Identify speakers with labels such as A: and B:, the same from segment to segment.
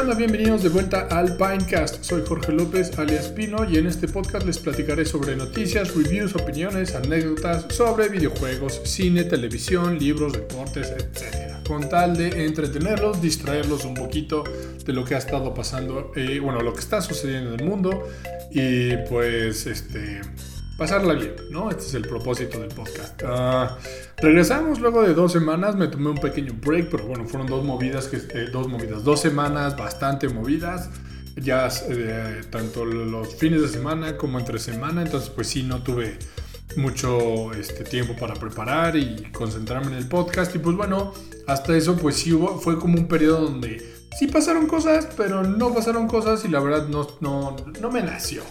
A: ¿Qué onda? Bienvenidos de vuelta al Pinecast. Soy Jorge López, alias Pino, y en este podcast les platicaré sobre noticias, reviews, opiniones, anécdotas sobre videojuegos, cine, televisión, libros, deportes, etc. Con tal de entretenerlos, distraerlos un poquito de lo que ha estado pasando, eh, bueno, lo que está sucediendo en el mundo, y pues, este, pasarla bien, ¿no? Este es el propósito del podcast. Ah, regresamos luego de dos semanas, me tomé un pequeño break, pero bueno, fueron dos movidas, que, eh, dos movidas, dos semanas bastante movidas, ya eh, tanto los fines de semana como entre semana, entonces pues sí, no tuve mucho este, tiempo para preparar y concentrarme en el podcast y pues bueno, hasta eso pues sí hubo, fue como un periodo donde sí pasaron cosas, pero no pasaron cosas y la verdad no, no, no me nació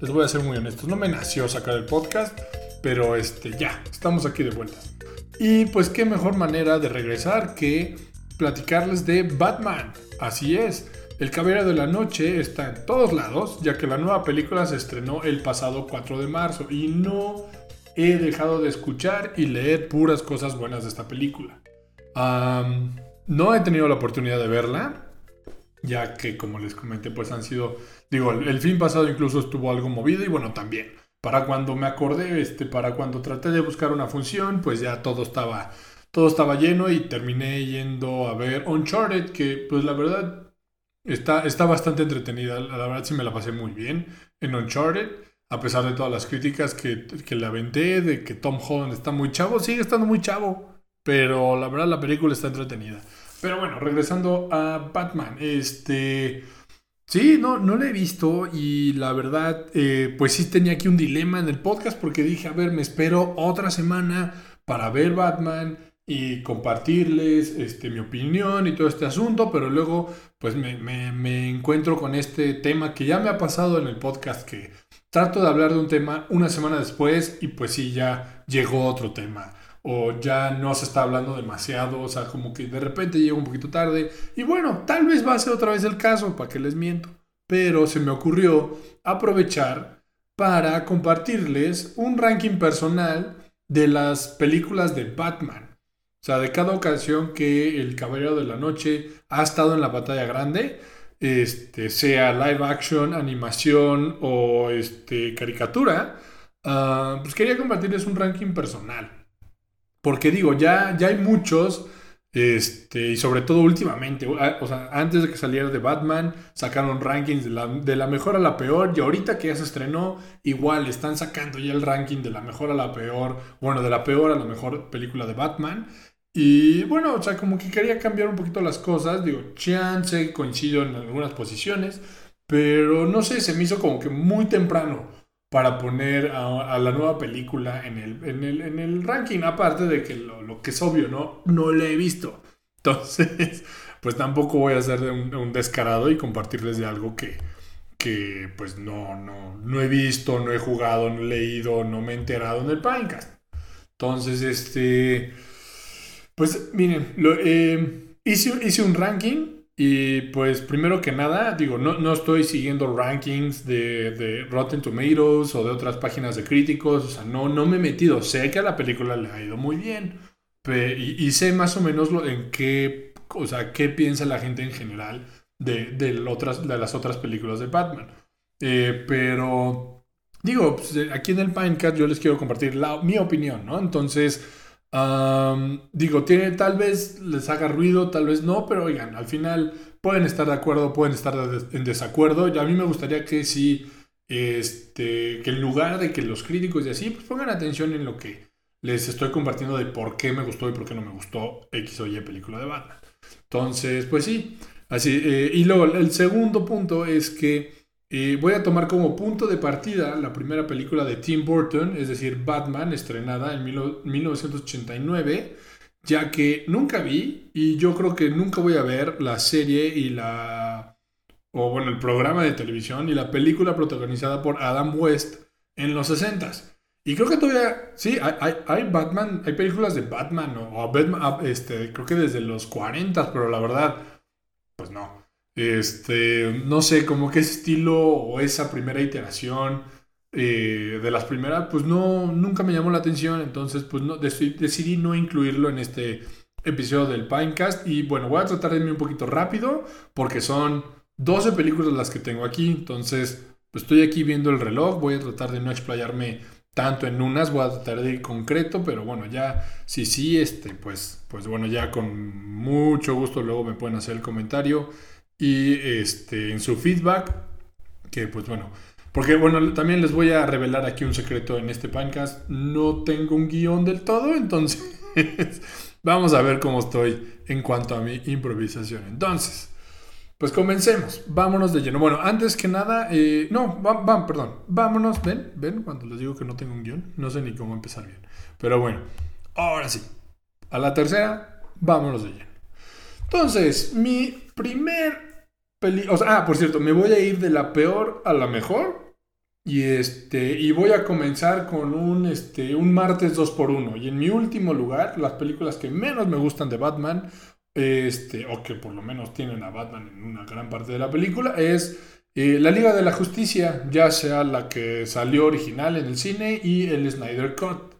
A: les voy a ser muy honestos, no me nació sacar el podcast, pero este, ya, estamos aquí de vuelta. Y pues qué mejor manera de regresar que platicarles de Batman. Así es, El Caballero de la Noche está en todos lados, ya que la nueva película se estrenó el pasado 4 de marzo y no he dejado de escuchar y leer puras cosas buenas de esta película. no he tenido la oportunidad de verla, ya que como les comenté, pues han sido, digo, el, fin pasado incluso estuvo algo movido y bueno, también, para cuando me acordé, este, para cuando traté de buscar una función, pues ya todo estaba, todo estaba lleno y terminé yendo a ver Uncharted, que pues la verdad está, está bastante entretenida, la verdad sí me la pasé muy bien en Uncharted. A pesar de todas las críticas que, que le aventé, de que Tom Holland está muy chavo, sigue estando muy chavo. Pero la verdad la película está entretenida. Pero bueno, regresando a Batman, este... Sí, no, no lo he visto y la verdad, eh, pues sí tenía aquí un dilema en el podcast porque dije, a ver, me espero otra semana para ver Batman y compartirles este, mi opinión y todo este asunto, pero luego pues me, me encuentro con este tema que ya me ha pasado en el podcast que trato de hablar de un tema una semana después y pues sí, ya llegó otro tema o ya no se está hablando demasiado, o sea, como que de repente llega un poquito tarde y bueno, tal vez va a ser otra vez el caso, para que les miento, pero se me ocurrió aprovechar para compartirles un ranking personal de las películas de Batman. O sea, de cada ocasión que el Caballero de la Noche ha estado en la batalla grande, este, sea live action, animación o este, caricatura, ah, pues quería compartirles un ranking personal. Porque digo, ya, ya hay muchos, este, y sobre todo últimamente, o sea, antes de que saliera de Batman, sacaron rankings de la, de la mejor a la peor, y ahorita que ya se estrenó, igual están sacando ya el ranking de la mejor a la peor, bueno, de la peor a la mejor película de Batman. Y bueno, o sea, como que quería cambiar un poquito las cosas, digo, chance, coincido en algunas posiciones, pero no sé, se me hizo como que muy temprano para poner a, la nueva película en el, en el, ranking, aparte de que lo, que es obvio, ¿no? No la he visto. Entonces, pues tampoco voy a ser un, descarado y compartirles de algo que, que pues no, no, no he visto, no he jugado, no he leído, no me he enterado en el Pinecast. Entonces, este, pues miren, lo, eh, hice, hice un ranking y pues primero que nada, digo, no, no estoy siguiendo rankings de, de, Rotten Tomatoes o de otras páginas de críticos, o sea, no, no me he metido. Sé que a la película le ha ido muy bien y, sé más o menos lo, en qué, o sea, qué piensa la gente en general de, de, otras, de las otras películas de Batman. Eh, pero, digo, pues, aquí en el Pinecast yo les quiero compartir la, mi opinión, ¿no? Entonces digo, tiene, tal vez les haga ruido, tal vez no, pero oigan, al final pueden estar de acuerdo, pueden estar en desacuerdo. Y a mí me gustaría que si, este, que en lugar de que los críticos y así, pues pongan atención en lo que les estoy compartiendo de por qué me gustó y por qué no me gustó X o Y película de Batman. Entonces, pues sí, así. Eh, y luego el segundo punto es que voy a tomar como punto de partida la primera película de Tim Burton, es decir, Batman, estrenada en 1989, ya que nunca vi y yo creo que nunca voy a ver la serie y la... o bueno, el programa de televisión y la película protagonizada por Adam West en los 60s. Y creo que todavía, sí, hay, Batman, hay películas de Batman o, Batman, ah, este, creo que desde los 40, pero la verdad. Este, no sé, como que ese estilo o esa primera iteración eh, de las primeras, pues no, nunca me llamó la atención, entonces pues no, decidí, no incluirlo en este episodio del Pinecast. Y bueno, voy a tratar de irme un poquito rápido porque son 12 películas las que tengo aquí. Entonces, pues estoy aquí viendo el reloj. Voy a tratar de no explayarme tanto en unas, voy a tratar de ir concreto, pero bueno, ya, sí, sí, este, pues, pues bueno, ya con mucho gusto luego me pueden hacer el comentario y este, en su feedback, que pues bueno, porque bueno, también les voy a revelar aquí un secreto en este podcast, no tengo un guion del todo, entonces vamos a ver cómo estoy en cuanto a mi improvisación. Entonces, pues comencemos, vámonos de lleno. Bueno, antes que nada, eh, no, va, perdón, vámonos, ven, ven, cuando les digo que no tengo un guion, no sé ni cómo empezar bien. Pero bueno, ahora sí, a la tercera, vámonos de lleno. Entonces, mi primer peli... Ah, por cierto, me voy a ir de la peor a la mejor. Y este, y voy a comenzar con un, este, un martes 2x1. Y en mi último lugar, las películas que menos me gustan de Batman este, o que por lo menos tienen a Batman en una gran parte de la película, es eh, la Liga de la Justicia, ya sea la que salió original en el cine y el Snyder Cut.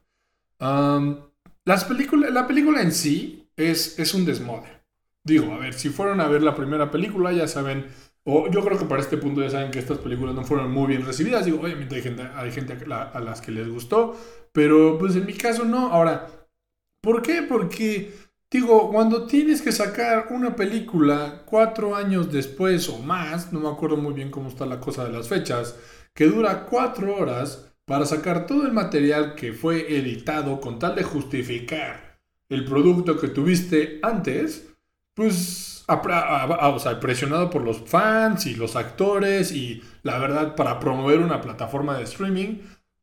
A: las la película en sí es, es un desmode. Digo, a ver, si fueron a ver la primera película, ya saben, o yo creo que para este punto ya saben que estas películas no fueron muy bien recibidas. Digo, obviamente hay gente, hay gente a, a las que les gustó, pero pues en mi caso no. Ahora, ¿por qué? Porque Digo, cuando tienes que sacar una película cuatro años después o más, no me acuerdo muy bien cómo está la cosa de las fechas, que dura cuatro horas para sacar todo el material que fue editado con tal de justificar el producto que tuviste antes, pues, o sea, presionado por los fans y los actores y la verdad para promover una plataforma de streaming,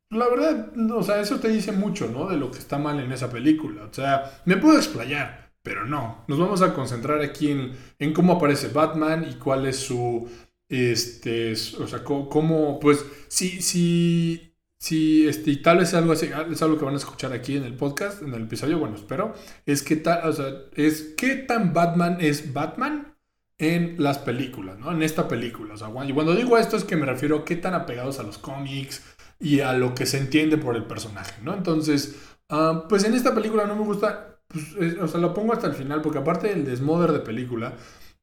A: la verdad, o sea, eso te dice mucho, ¿no? De lo que está mal en esa película. O sea, me puedo explayar, pero no. Nos vamos a concentrar aquí en, en cómo aparece Batman y cuál es su, este, o sea, cómo, pues, si, si, si, este, y tal vez algo así, es algo que van a escuchar aquí en el podcast, en el episodio, bueno, espero, es que tal, o sea, es qué tan Batman es Batman en las películas, ¿no? En esta película, o sea, y cuando digo esto es que me refiero a qué tan apegados a los cómics, y a lo que se entiende por el personaje, ¿no? Entonces, ah, pues en esta película no me gusta, pues, o sea, lo pongo hasta el final, porque aparte del desmoder de película,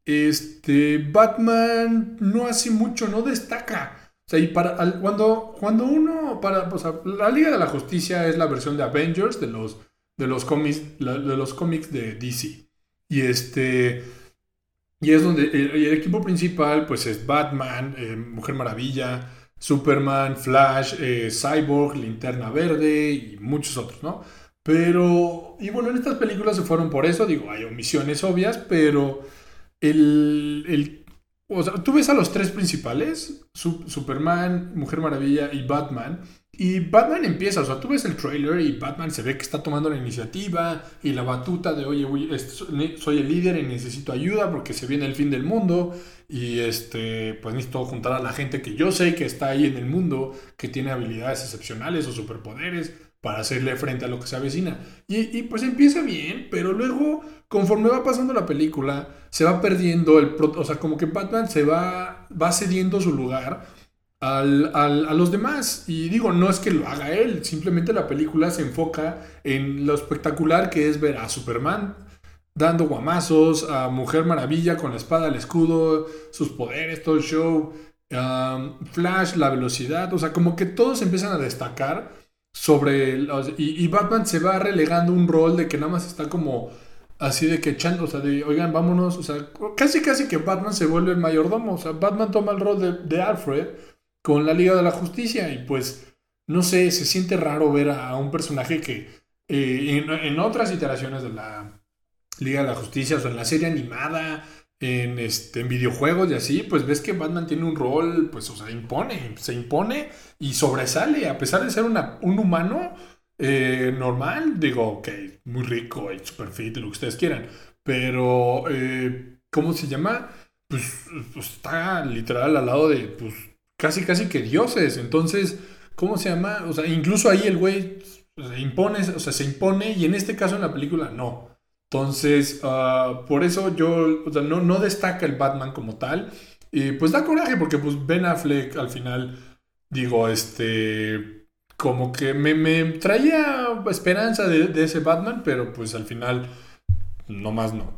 A: este, Batman no hace mucho, no destaca. O sea, y para, cuando, cuando uno, para, la Liga de la Justicia es la versión de Avengers de los, de los cómics, de los cómics de DC. Y este, y es donde el, equipo principal, pues es Batman, eh, Mujer Maravilla, Superman, Flash, eh, Cyborg, Linterna Verde y muchos otros, ¿no? Pero, y bueno, en estas películas se fueron por eso, digo, hay omisiones obvias, pero el, el o sea, tú ves a los tres principales, Superman, Mujer Maravilla y Batman, y Batman empieza, o sea, tú ves el trailer y Batman se ve que está tomando la iniciativa y la batuta de, oye, soy el líder y necesito ayuda porque se viene el fin del mundo y este, pues necesito juntar a la gente que yo sé que está ahí en el mundo, que tiene habilidades excepcionales o superpoderes para hacerle frente a lo que se avecina. Y, pues empieza bien, pero luego, conforme va pasando la película, se va perdiendo el... O sea, como que Batman se va, va cediendo su lugar al, al, a los demás. Y digo, no es que lo haga él, simplemente la película se enfoca en lo espectacular que es ver a Superman dando guamazos, a Mujer Maravilla con la espada, el escudo, sus poderes, todo el show, Flash, la velocidad, o sea, como que todos empiezan a destacar sobre... y, y, Batman se va relegando un rol de que nada más está como así de que echando, o sea, de, oigan, vámonos, o sea, casi casi que Batman se vuelve el mayordomo, o sea, Batman toma el rol de, de Alfred con la Liga de la Justicia y pues, no sé, se siente raro ver a, un personaje que eh, en, otras iteraciones de la Liga de la Justicia, o sea, en la serie animada, en, este, en videojuegos y así, pues ves que Batman tiene un rol, pues, o sea, impone, se impone y sobresale, a pesar de ser una, un humano eh, normal, digo, ok, muy rico y super fit, lo que ustedes quieran, pero, eh, ¿cómo se llama? Pues, pues, está literal al lado de, pues, casi, casi que dioses. Entonces, ¿cómo se llama? O sea, incluso ahí el güey se impone, o sea, se impone y en este caso en la película no. Entonces, ah, por eso yo, no, destaca el Batman como tal. Y pues da coraje porque pues Ben Affleck al final, digo, este, como que me, me traía esperanza de, ese Batman, pero pues al final no más no.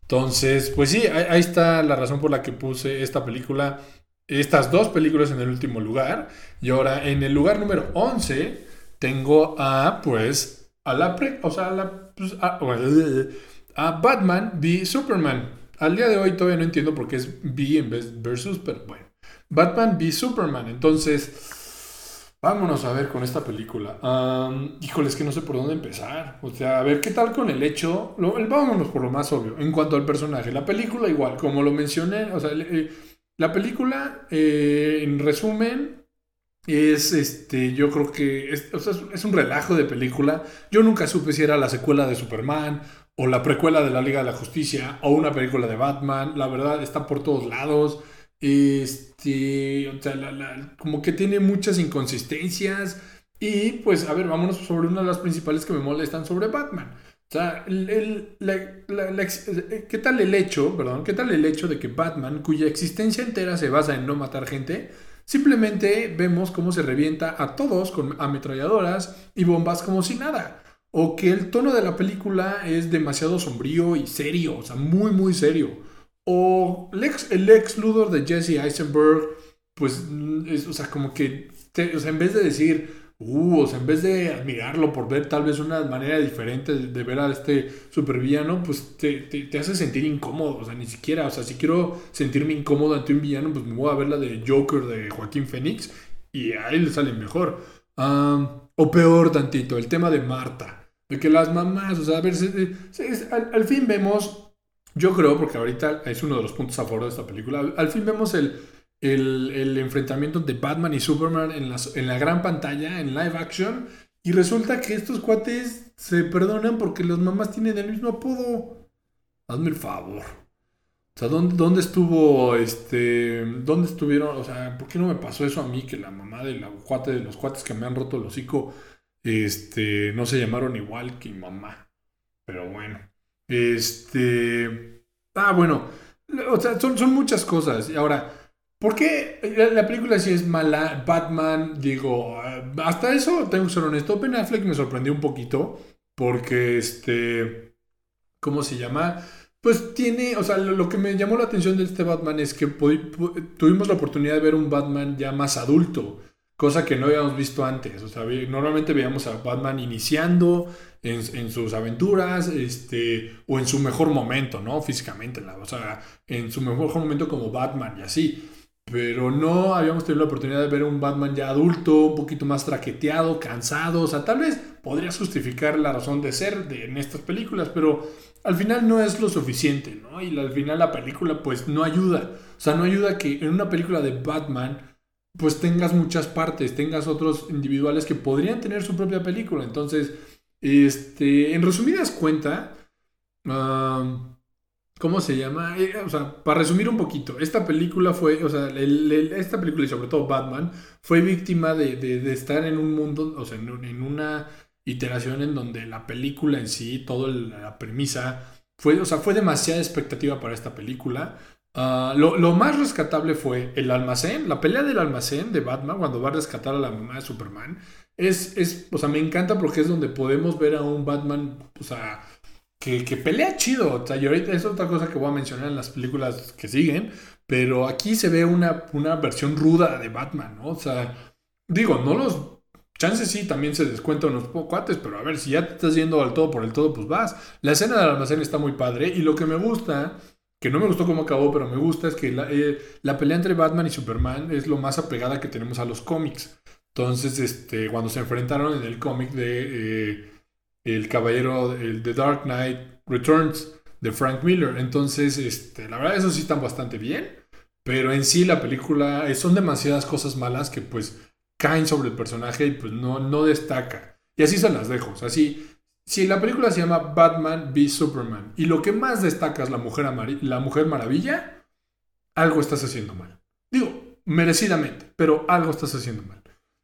A: Entonces, pues sí, ahí, está la razón por la que puse esta película, estas dos películas en el último lugar. Y ahora en el lugar número 11 tengo a, pues, a la, pre, o sea, a, la, pues, a, Batman v Superman. Al día de hoy todavía no entiendo por qué es V en vez versus, pero bueno. Batman v Superman. Entonces, Vámonos a ver con esta película. híjole, es que no sé por dónde empezar. O sea, a ver, ¿qué tal con el hecho? vámonos por lo más obvio. En cuanto al personaje, la película igual, como lo mencioné, o sea, la película, eh, en resumen, es este, yo creo que es, es un relajo de película. Yo nunca supe si era la secuela de Superman o la precuela de la Liga de la Justicia o una película de Batman. La verdad, está por todos lados. Este, o sea, como que tiene muchas inconsistencias. Y pues, a ver, vámonos sobre una de las principales que me molestan sobre Batman. O sea, el, ¿qué tal el hecho, perdón, qué tal el hecho de que Batman, cuya existencia entera se basa en no matar gente, simplemente vemos cómo se revienta a todos con ametralladoras y bombas como si nada? O que el tono de la película es demasiado sombrío y serio, o sea, muy, muy serio. O el ex Luthor de Jesse Eisenberg, pues, es, o sea, como que, o sea, en vez de decir, uh, o sea, en vez de admirarlo por ver tal vez una manera diferente de, ver a este supervillano, pues te, te, hace sentir incómodo, o sea, ni siquiera, o sea, si quiero sentirme incómodo ante un villano, pues me voy a ver la de Joker de Joaquín Phoenix y a él le sale mejor. o peor tantito, el tema de Marta, de que las mamás, o sea, a ver, al fin vemos yo creo, porque ahorita es uno de los puntos a favor de esta película, al, fin vemos el, el, enfrentamiento de Batman y Superman en la, gran pantalla, en live action, y resulta que estos cuates se perdonan porque las mamás tienen el mismo apodo. Hazme el favor. O sea, ¿dónde, ¿dónde, estuvo, este, dónde estuvieron, o sea, ¿por qué no me pasó eso a mí que la mamá de la cuate de los cuates que me han roto el hocico, este, no se llamaron igual que mi mamá? Pero bueno. Este. Ah, bueno. O sea, son, son muchas cosas. Y ahora, ¿por qué la, película sí es mala? Batman, digo, hasta eso tengo que ser honesto. Ben Affleck me sorprendió un poquito. Porque este. ¿Cómo se llama? Pues tiene, o sea, lo, que me llamó la atención de este Batman es que tuvimos la oportunidad de ver un Batman ya más adulto cosa que no habíamos visto antes. O sea, normalmente veíamos a Batman iniciando en, sus aventuras, este, o en su mejor momento, ¿no? Físicamente, o sea, en su mejor momento como Batman y así. Pero no habíamos tenido la oportunidad de ver un Batman ya adulto, un poquito más traqueteado, cansado. O sea, tal vez podrías justificar la razón de ser de, en estas películas, pero al final no es lo suficiente, ¿no? Y al final la película pues no ayuda. O sea, no ayuda que en una película de Batman pues tengas muchas partes, tengas otros individuales que podrían tener su propia película. Entonces, este, en resumidas cuentas, ¿cómo se llama? Eh, o sea, para resumir un poquito, esta película fue, o sea, esta película y sobre todo Batman fue víctima de, estar en un mundo, o sea, en, una iteración en donde la película en sí, toda la premisa, fue, o sea, fue demasiada expectativa para esta película. Ah, lo, más rescatable fue el almacén, la pelea del almacén de Batman cuando va a rescatar a la mamá de Superman. Es, es, o sea, me encanta porque es donde podemos ver a un Batman, o sea, que, pelea chido. O sea, y ahorita es otra cosa que voy a mencionar en las películas que siguen, pero aquí se ve una, una versión ruda de Batman, ¿no? O sea, digo, no los Chances sí, también se descuentan unos cuates, pero a ver, si ya te estás yendo al todo por el todo, pues vas. La escena del almacén está muy padre y lo que me gusta que no me gustó cómo acabó, pero me gusta, es que eh, la, pelea entre Batman y Superman es lo más apegada que tenemos a los cómics. Entonces, este, cuando se enfrentaron en el cómic de eh, El Caballero, el The Dark Knight Returns de Frank Miller. Entonces, este, la verdad, eso sí están bastante bien. Pero en sí la película eh, son demasiadas cosas malas que pues caen sobre el personaje y pues no, no destaca. Y así se las dejo. O si la película se llama Batman v Superman y lo que más destaca es la mujer, la mujer maravilla, algo estás haciendo mal. Digo, merecidamente, pero algo estás haciendo mal.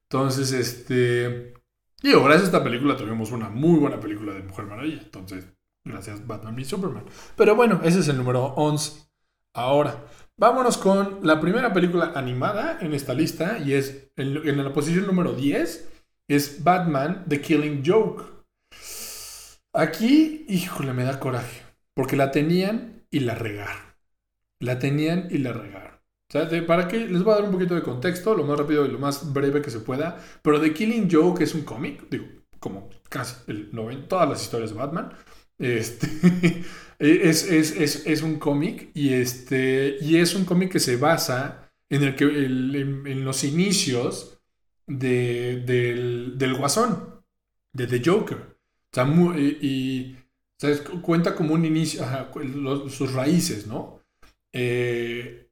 A: Entonces, este... Digo, gracias a esta película tuvimos una muy buena película de Mujer Maravilla. Entonces, gracias Batman v Superman. Pero bueno, ese es el número 11. Ahora, vámonos con la primera película animada en esta lista y es en la posición número 10 es Batman The Killing Joke. Aquí, híjole, me da coraje. Porque la tenían y la regaron. La tenían y la regaron. O sea, ¿para qué? Les voy a dar un poquito de contexto, lo más rápido y lo más breve que se pueda. Pero The Killing Joke es un cómic, digo, como casi el 90, todas las historias de Batman. Este, es, un cómic y, este, y es un cómic que se basa en, el que, en, los inicios de, del, del, Guasón, de The Joker. O sea, y, cuenta como un inicio, sus raíces, ¿no? Eh,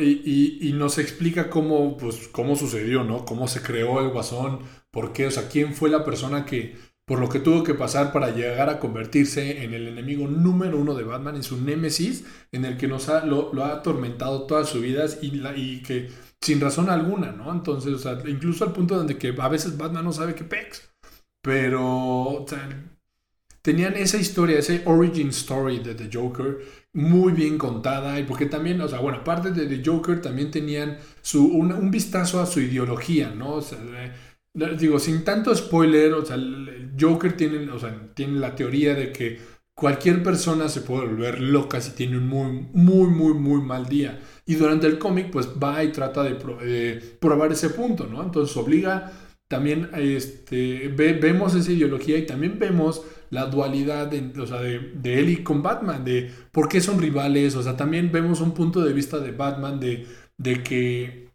A: y, nos explica cómo, pues, cómo sucedió, ¿no? Cómo se creó el Guasón, por qué, o sea, quién fue la persona que, por lo que tuvo que pasar para llegar a convertirse en el enemigo número uno de Batman, en su némesis, en el que nos ha, lo, ha atormentado todas sus vidas y, la, y que sin razón alguna, ¿no? Entonces, o sea, incluso al punto donde que a veces Batman no sabe qué pex, pero, o sea, tenían esa historia, ese origin story de The Joker muy bien contada y porque también, o sea, bueno, aparte de The Joker también tenían su, un, vistazo a su ideología, ¿no? O sea, digo, sin tanto spoiler, o sea, el Joker tiene, o sea, tiene la teoría de que cualquier persona se puede volver loca si tiene un muy, muy, muy, muy mal día. Y durante el cómic, pues va y trata de, probar ese punto, ¿no? Entonces obliga también, este, vemos esa ideología y también vemos la dualidad de, o sea, de, de, él y con Batman, de por qué son rivales, o sea, también vemos un punto de vista de Batman de, de que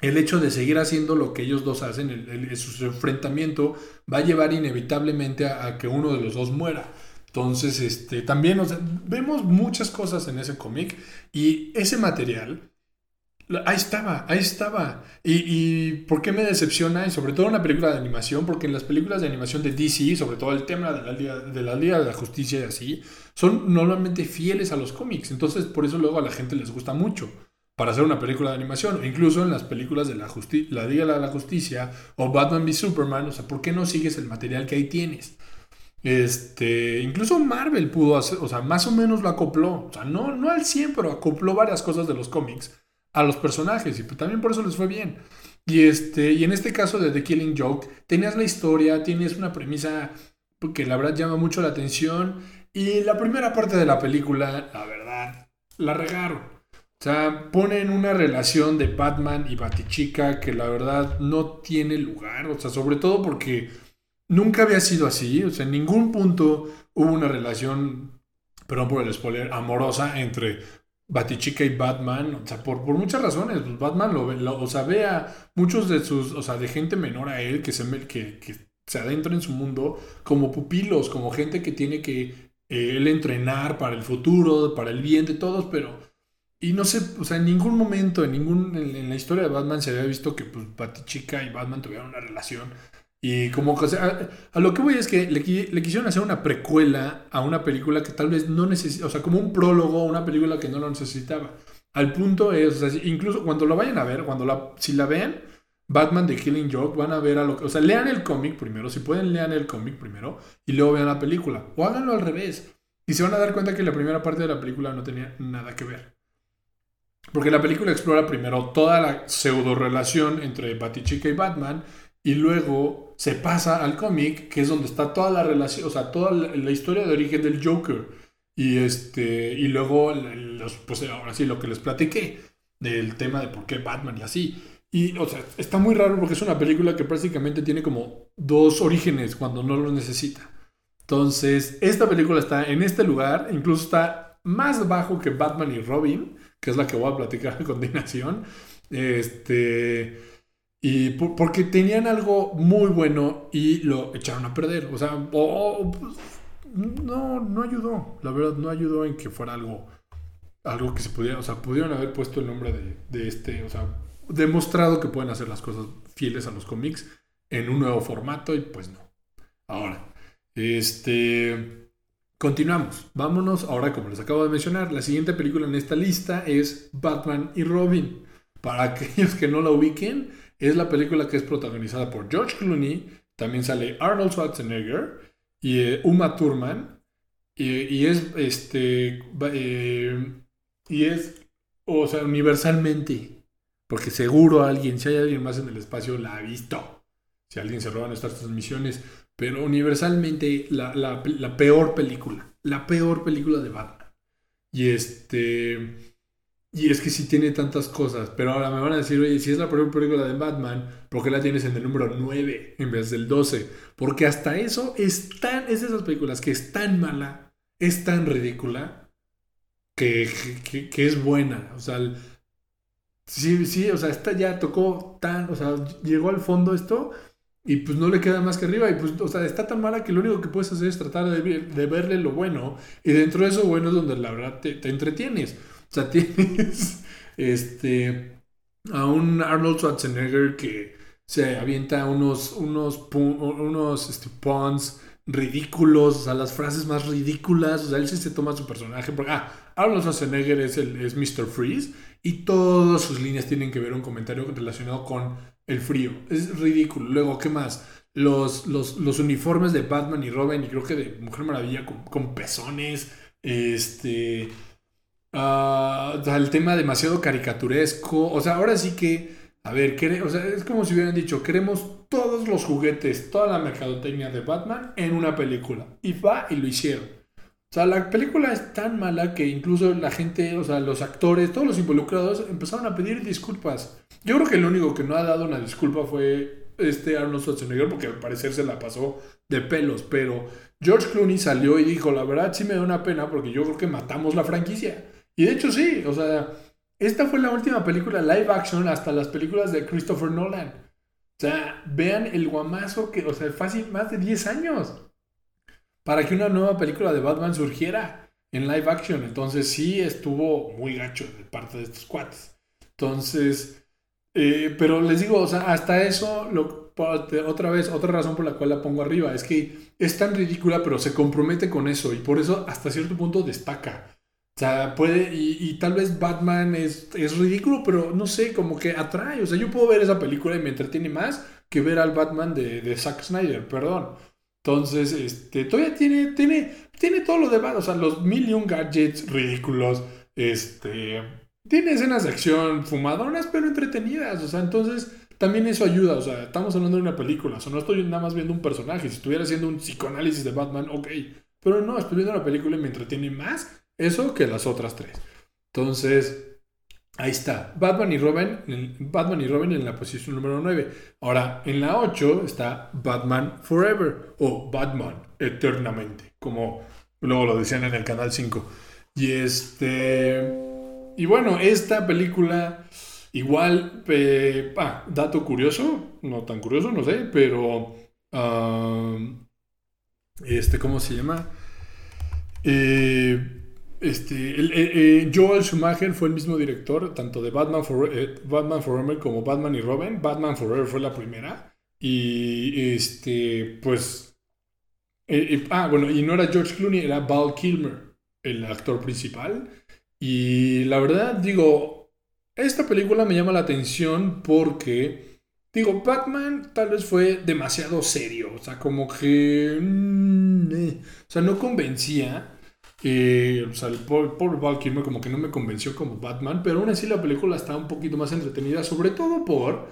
A: el hecho de seguir haciendo lo que ellos dos hacen, su enfrentamiento, va a llevar inevitablemente a, que uno de los dos muera. Entonces, este, también vemos muchas cosas en ese cómic y ese material Ahí estaba, ahí estaba. Y, por qué me decepciona? Y sobre todo en una película de animación, porque en las películas de animación de DC, sobre todo el tema de la Liga de la, Liga de la Justicia y así, son normalmente fieles a los cómics. Entonces, por eso luego a la gente les gusta mucho para hacer una película de animación. incluso en las películas de la, la Liga de la Justicia o Batman v Superman, o sea, ¿por qué no sigues el material que ahí tienes? Este, incluso Marvel pudo hacer, o sea, más o menos lo acopló. O sea, no, no al 100, pero acopló varias cosas de los cómics a los personajes y pues, también por eso les fue bien. Y, este, y en este caso de The Killing Joke, tenías la historia, tienes una premisa que la verdad llama mucho la atención y la primera parte de la película, la verdad, la regaron. O sea, ponen una relación de Batman y Batichica que la verdad no tiene lugar. O sea, sobre todo porque nunca había sido así. O sea, en ningún punto hubo una relación, perdón por el spoiler, amorosa entre Batichica y Batman, o sea, por, muchas razones, pues Batman lo, o sea, ve a muchos de sus, o sea, de gente menor a él que se, que, que se adentra en su mundo como pupilos, como gente que tiene que eh, él entrenar para el futuro, para el bien de todos, pero, y no sé, o sea, en ningún momento, en, ningún, en, la historia de Batman se había visto que, pues, Batichica y Batman tuvieran una relación y como que, a, lo que voy es que le, quisieron hacer una precuela a una película que tal vez no necesita, o sea, como un prólogo a una película que no lo necesitaba. Al punto es, o sea, incluso cuando lo vayan a ver, cuando la, si la ven, Batman The Killing Joke, van a ver a lo que, o sea, lean el cómic primero, si pueden lean el cómic primero y luego vean la película. O háganlo al revés. Y se van a dar cuenta que la primera parte de la película no tenía nada que ver. Porque la película explora primero toda la pseudo relación entre Batichica y Batman y luego se pasa al cómic, que es donde está toda la relación, o sea, toda la, historia de origen del Joker. Y este, y luego, pues ahora sí, lo que les platiqué, del tema de por qué Batman y así. Y, o sea, está muy raro porque es una película que prácticamente tiene como dos orígenes cuando no lo necesita. Entonces, esta película está en este lugar, incluso está más bajo que Batman y Robin, que es la que voy a platicar a continuación. Este y porque tenían algo muy bueno y lo echaron a perder. O sea, pues, no, no ayudó. La verdad, no ayudó en que fuera algo, algo que se pudiera, o sea, pudieron haber puesto el nombre de, de este, o sea, demostrado que pueden hacer las cosas fieles a los cómics en un nuevo formato y pues no. Ahora, este, continuamos. Vámonos. Ahora, como les acabo de mencionar, la siguiente película en esta lista es Batman y Robin. Para aquellos que no la ubiquen, es la película que es protagonizada por George Clooney, también sale Arnold Schwarzenegger y eh, Uma Thurman. Y, es, este, eh, y es, o sea, universalmente, porque seguro alguien, si hay alguien más en el espacio, la ha visto. si alguien se roba nuestras transmisiones, pero universalmente la, la peor película, la peor película de Batman. Y este... Y es que sí tiene tantas cosas, pero ahora me van a decir, oye, si es la primera película de Batman, ¿por qué la tienes en el número 9 en vez del 12? Porque hasta eso es tan, es de esas películas que es tan mala, es tan ridícula, que, que, es buena. O sea, sí, sí, o sea, esta ya tocó tan, o sea, llegó al fondo esto y pues no le queda más que arriba. Y pues, o sea, está tan mala que lo único que puedes hacer es tratar de, de verle lo bueno. Y dentro de eso bueno es donde la verdad te, te entretienes. O sea, tienes este, a un Arnold Schwarzenegger que se avienta unos, unos, unos este, puns ridículos, o sea, las frases más ridículas, o sea, él sí se toma su personaje, porque, ah, Arnold Schwarzenegger es, el, es Mr. Freeze y todas sus líneas tienen que ver un comentario relacionado con el frío, es ridículo. Luego, ¿qué más? Los, los, los uniformes de Batman y Robin y creo que de Mujer Maravilla con, con pezones, este, Ah, el tema demasiado caricaturesco. O sea, ahora sí que, a ver, o sea, es como si hubieran dicho, queremos todos los juguetes, toda la mercadotecnia de Batman en una película. Y va y lo hicieron. O sea, la película es tan mala que incluso la gente, o sea, los actores, todos los involucrados empezaron a pedir disculpas. Yo creo que el único que no ha dado una disculpa fue este Arnold Schwarzenegger porque al parecer se la pasó de pelos, pero George Clooney salió y dijo, la verdad sí me da una pena porque yo creo que matamos la franquicia. Y de hecho sí, o sea, esta fue la última película live action hasta las películas de Christopher Nolan. O sea, vean el guamazo que, o sea, fácil más de 10 años para que una nueva película de Batman surgiera en live action. Entonces sí estuvo muy gacho de parte de estos cuates. Entonces, eh, pero les digo, o sea, hasta eso, otra vez, otra razón por la cual la pongo arriba, es que es tan ridícula, pero se compromete con eso y por eso hasta cierto punto destaca. O sea, puede, y, tal vez Batman es, es, ridículo, pero no sé, como que atrae. O sea, yo puedo ver esa película y me entretiene más que ver al Batman de, de Zack Snyder, perdón. Entonces, este, todavía tiene, tiene, tiene todo lo demás, o sea, los million gadgets ridículos, este, tiene escenas de acción fumadoras, pero entretenidas, o sea, entonces también eso ayuda, o sea, estamos hablando de una película, o sea, no estoy nada más viendo un personaje, si estuviera haciendo un psicoanálisis de Batman, ok, pero no, estoy viendo una película y me entretiene más eso que las otras tres. Entonces, ahí está. Batman y Robin, Batman y Robin en la posición número 9. Ahora, en la 8 está Batman Forever o Batman Eternamente, como luego lo decían en el canal 5. Y este. Y bueno, esta película, igual, ah, dato curioso, no tan curioso, no sé, pero. Ah, este, ¿cómo se llama? Eh, este, el, eh, eh, Joel Schumacher fue el mismo director, tanto de Batman, for, eh, Batman Forever como Batman y Robin. Batman Forever fue la primera. Y este, pues. ah, bueno, y no era George Clooney, era Val Kilmer, el actor principal. Y la verdad, digo, esta película me llama la atención porque, digo, Batman tal vez fue demasiado serio. O sea, como que. Mm, o sea, no convencía. Eh, o sea, el Paul, Val Kilmer como que no me convenció como Batman, pero aún así la película está un poquito más entretenida, sobre todo por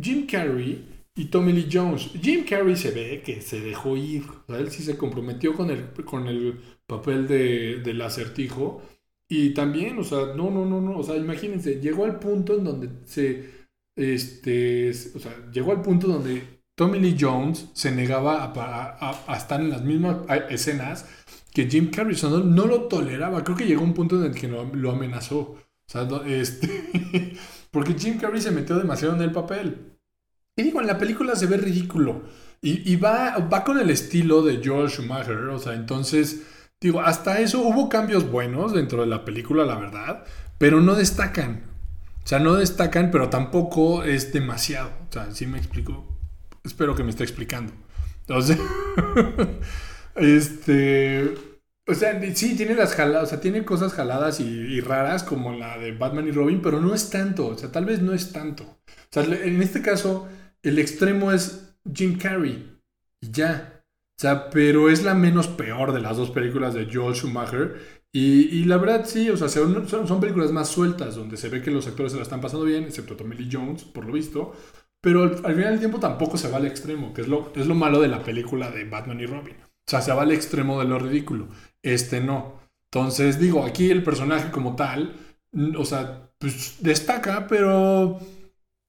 A: Jim Carrey y Tommy Lee Jones. Jim Carrey se ve que se dejó ir, o sea, él sí se comprometió con el, con el papel de, del acertijo. Y también, o sea, no, no, no, no, o sea, imagínense, llegó al punto en donde se, este, o sea, llegó al punto donde Tommy Lee Jones se negaba a, a estar en las mismas escenas que Jim Carrey no, lo toleraba. Creo que llegó un punto en el que lo, amenazó. O sea, este, porque Jim Carrey se metió demasiado en el papel. Y digo, en la película se ve ridículo. Y, va, va con el estilo de George Schumacher. O sea, entonces, digo, hasta eso hubo cambios buenos dentro de la película, la verdad. Pero no destacan. O sea, no destacan, pero tampoco es demasiado. O sea, sí me explico. Espero que me esté explicando. Entonces, este. O sea, sí, tiene las jaladas, o sea, tiene cosas jaladas y, raras como la de Batman y Robin, pero no es tanto, o sea, tal vez no es tanto. O sea, en este caso, el extremo es Jim Carrey y ya. O sea, pero es la menos peor de las dos películas de Joel Schumacher. Y, la verdad, sí, o sea, son, son, películas más sueltas, donde se ve que los actores se la están pasando bien, excepto Tommy Lee Jones, por lo visto. pero al, final del tiempo tampoco se va al extremo, que es lo, es lo malo de la película de Batman y Robin. O sea, se va al extremo de lo ridículo. Este no. Entonces, digo, aquí el personaje como tal, o sea, pues destaca, pero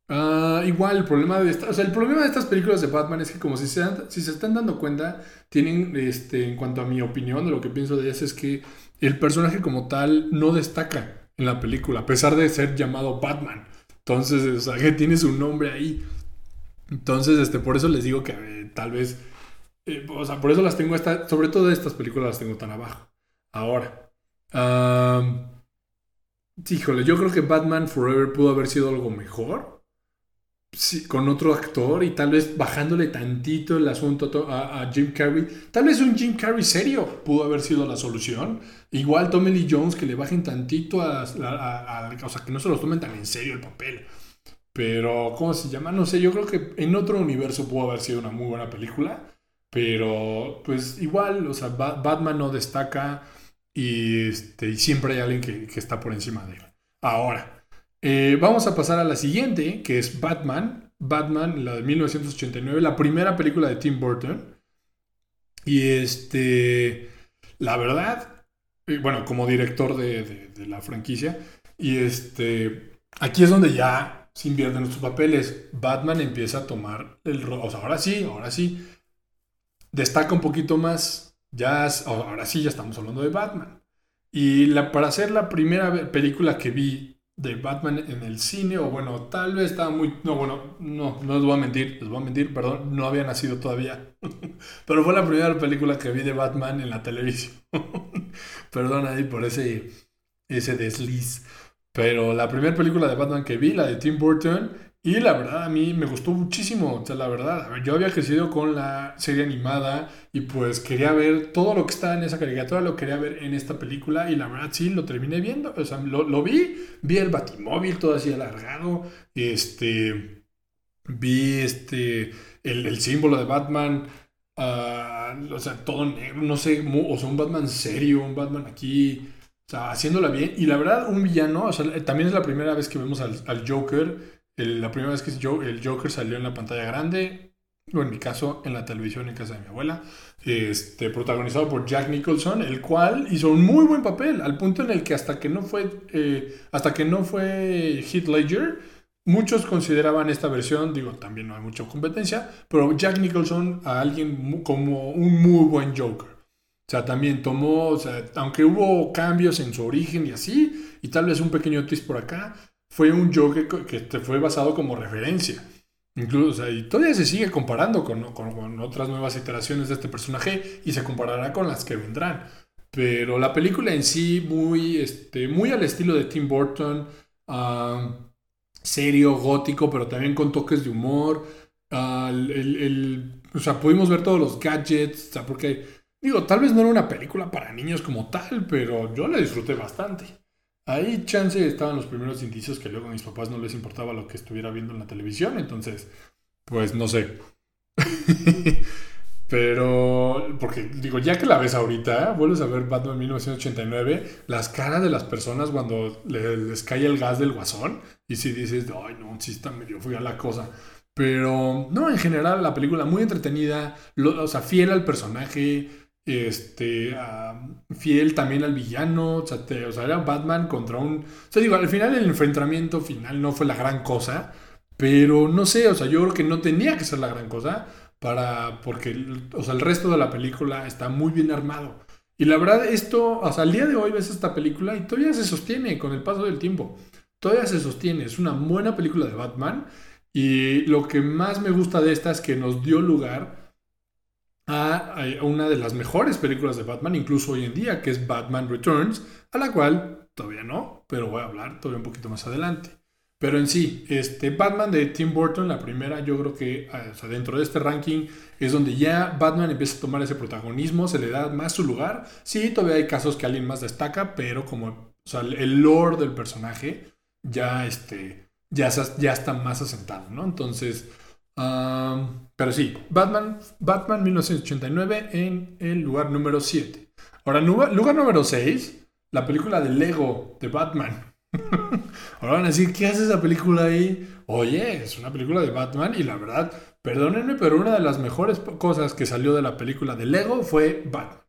A: ah, igual el problema de o sea, el problema de estas películas de Batman es que como si se, si se están dando cuenta, tienen, este, en cuanto a mi opinión, de lo que pienso de ellas, es que el personaje como tal no destaca en la película, a pesar de ser llamado Batman. Entonces, o sea, que tiene su nombre ahí. Entonces, este, por eso les digo que eh, tal vez eh, o sea, por eso las tengo, esta, sobre todo estas películas las tengo tan abajo. Ahora, híjole, yo creo que Batman Forever pudo haber sido algo mejor. Sí, con otro actor y tal vez bajándole tantito el asunto a, Jim Carrey. Tal vez un Jim Carrey serio pudo haber sido la solución. Igual Tommy Lee Jones que le bajen tantito a, a, O sea, que no se los tomen tan en serio el papel. Pero, ¿cómo se llama? No sé, yo creo que en otro universo pudo haber sido una muy buena película. Pero, pues igual, o sea, Batman no destaca y, este, y siempre hay alguien que, está por encima de él. Ahora, eh, vamos a pasar a la siguiente, que es Batman. Batman, la de 1989, la primera película de Tim Burton. Y este, la verdad, eh, bueno, como director de, de, la franquicia, y este, aquí es donde ya se invierten sus papeles. Batman empieza a tomar el rol, o sea, ahora sí, ahora sí, destaca un poquito más. Ya, ahora sí, ya estamos hablando de Batman. Y la, para hacer la primera película que vi de Batman en el cine, o bueno, tal vez estaba muy... No, bueno, no, no les voy a mentir, les voy a mentir, perdón, no había nacido todavía. Pero fue la primera película que vi de Batman en la televisión. perdón ahí por ese, ese desliz. Pero la primera película de Batman que vi, la de Tim Burton, y la verdad, a mí me gustó muchísimo. O sea, la verdad, yo había crecido con la serie animada y pues quería ver todo lo que estaba en esa caricatura, lo quería ver en esta película y la verdad sí, lo terminé viendo. O sea, lo, vi, vi el batimóvil todo así alargado, este, vi este, el, símbolo de Batman, ah, o sea, todo negro, no sé, o sea, un Batman serio, un Batman aquí. O sea, haciéndola bien. Y la verdad, un villano, o sea, también es la primera vez que vemos al, al Joker la primera vez que el Joker salió en la pantalla grande, o en mi caso en la televisión en casa de mi abuela, este, protagonizado por Jack Nicholson, el cual hizo un muy buen papel, al punto en el que hasta que no fue, eh, hasta que no fue Heath muchos consideraban esta versión, digo, también no hay mucha competencia, pero Jack Nicholson a alguien como un muy buen Joker. O sea, también tomó, o sea, aunque hubo cambios en su origen y así, y tal vez un pequeño twist por acá, fue un Joker que, te fue basado como referencia. Incluso, y todavía se sigue comparando con, otras nuevas iteraciones de este personaje y se comparará con las que vendrán. Pero la película en sí, muy, este, muy al estilo de Tim Burton, serio, gótico, pero también con toques de humor. o sea, pudimos ver todos los gadgets, porque, digo, tal vez no era una película para niños como tal, pero yo la disfruté bastante. Ahí chance estaban los primeros indicios que luego a mis papás no les importaba lo que estuviera viendo en la televisión, entonces, pues no sé. Pero, porque digo, ya que la ves ahorita, vuelves a ver Batman 1989, las caras de las personas cuando les, cae el gas del guasón, y si dices, ay, no, sí está medio fui a la cosa. Pero, no, en general, la película muy entretenida, o sea, fiel al personaje, este, fiel también al villano, o sea, era Batman contra un... O sea, digo, al final el enfrentamiento final no fue la gran cosa, pero no sé, o sea, yo creo que no tenía que ser la gran cosa para, porque, o sea, el resto de la película está muy bien armado. Y la verdad, esto, o sea, al día de hoy ves esta película y todavía se sostiene con el paso del tiempo. Todavía se sostiene, es una buena película de Batman. Y lo que más me gusta de esta es que nos dio lugar a, una de las mejores películas de Batman, incluso hoy en día, que es Batman Returns, a la cual todavía no, pero voy a hablar todavía un poquito más adelante. Pero en sí, este Batman de Tim Burton, la primera, yo creo que o dentro de este ranking es donde ya Batman empieza a tomar ese protagonismo, se le da más su lugar. Sí, todavía hay casos que alguien más destaca, pero como el lore del personaje ya, este, ya, ya está más asentado, ¿no? Entonces, pero sí, Batman, Batman 1989 en el lugar número 7. Ahora, lugar número 6, la película de Lego de Batman. Ahora van a decir, ¿qué hace esa película ahí? Oye, es una película de Batman y la verdad, perdónenme, pero una de las mejores cosas que salió de la película de Lego fue Batman.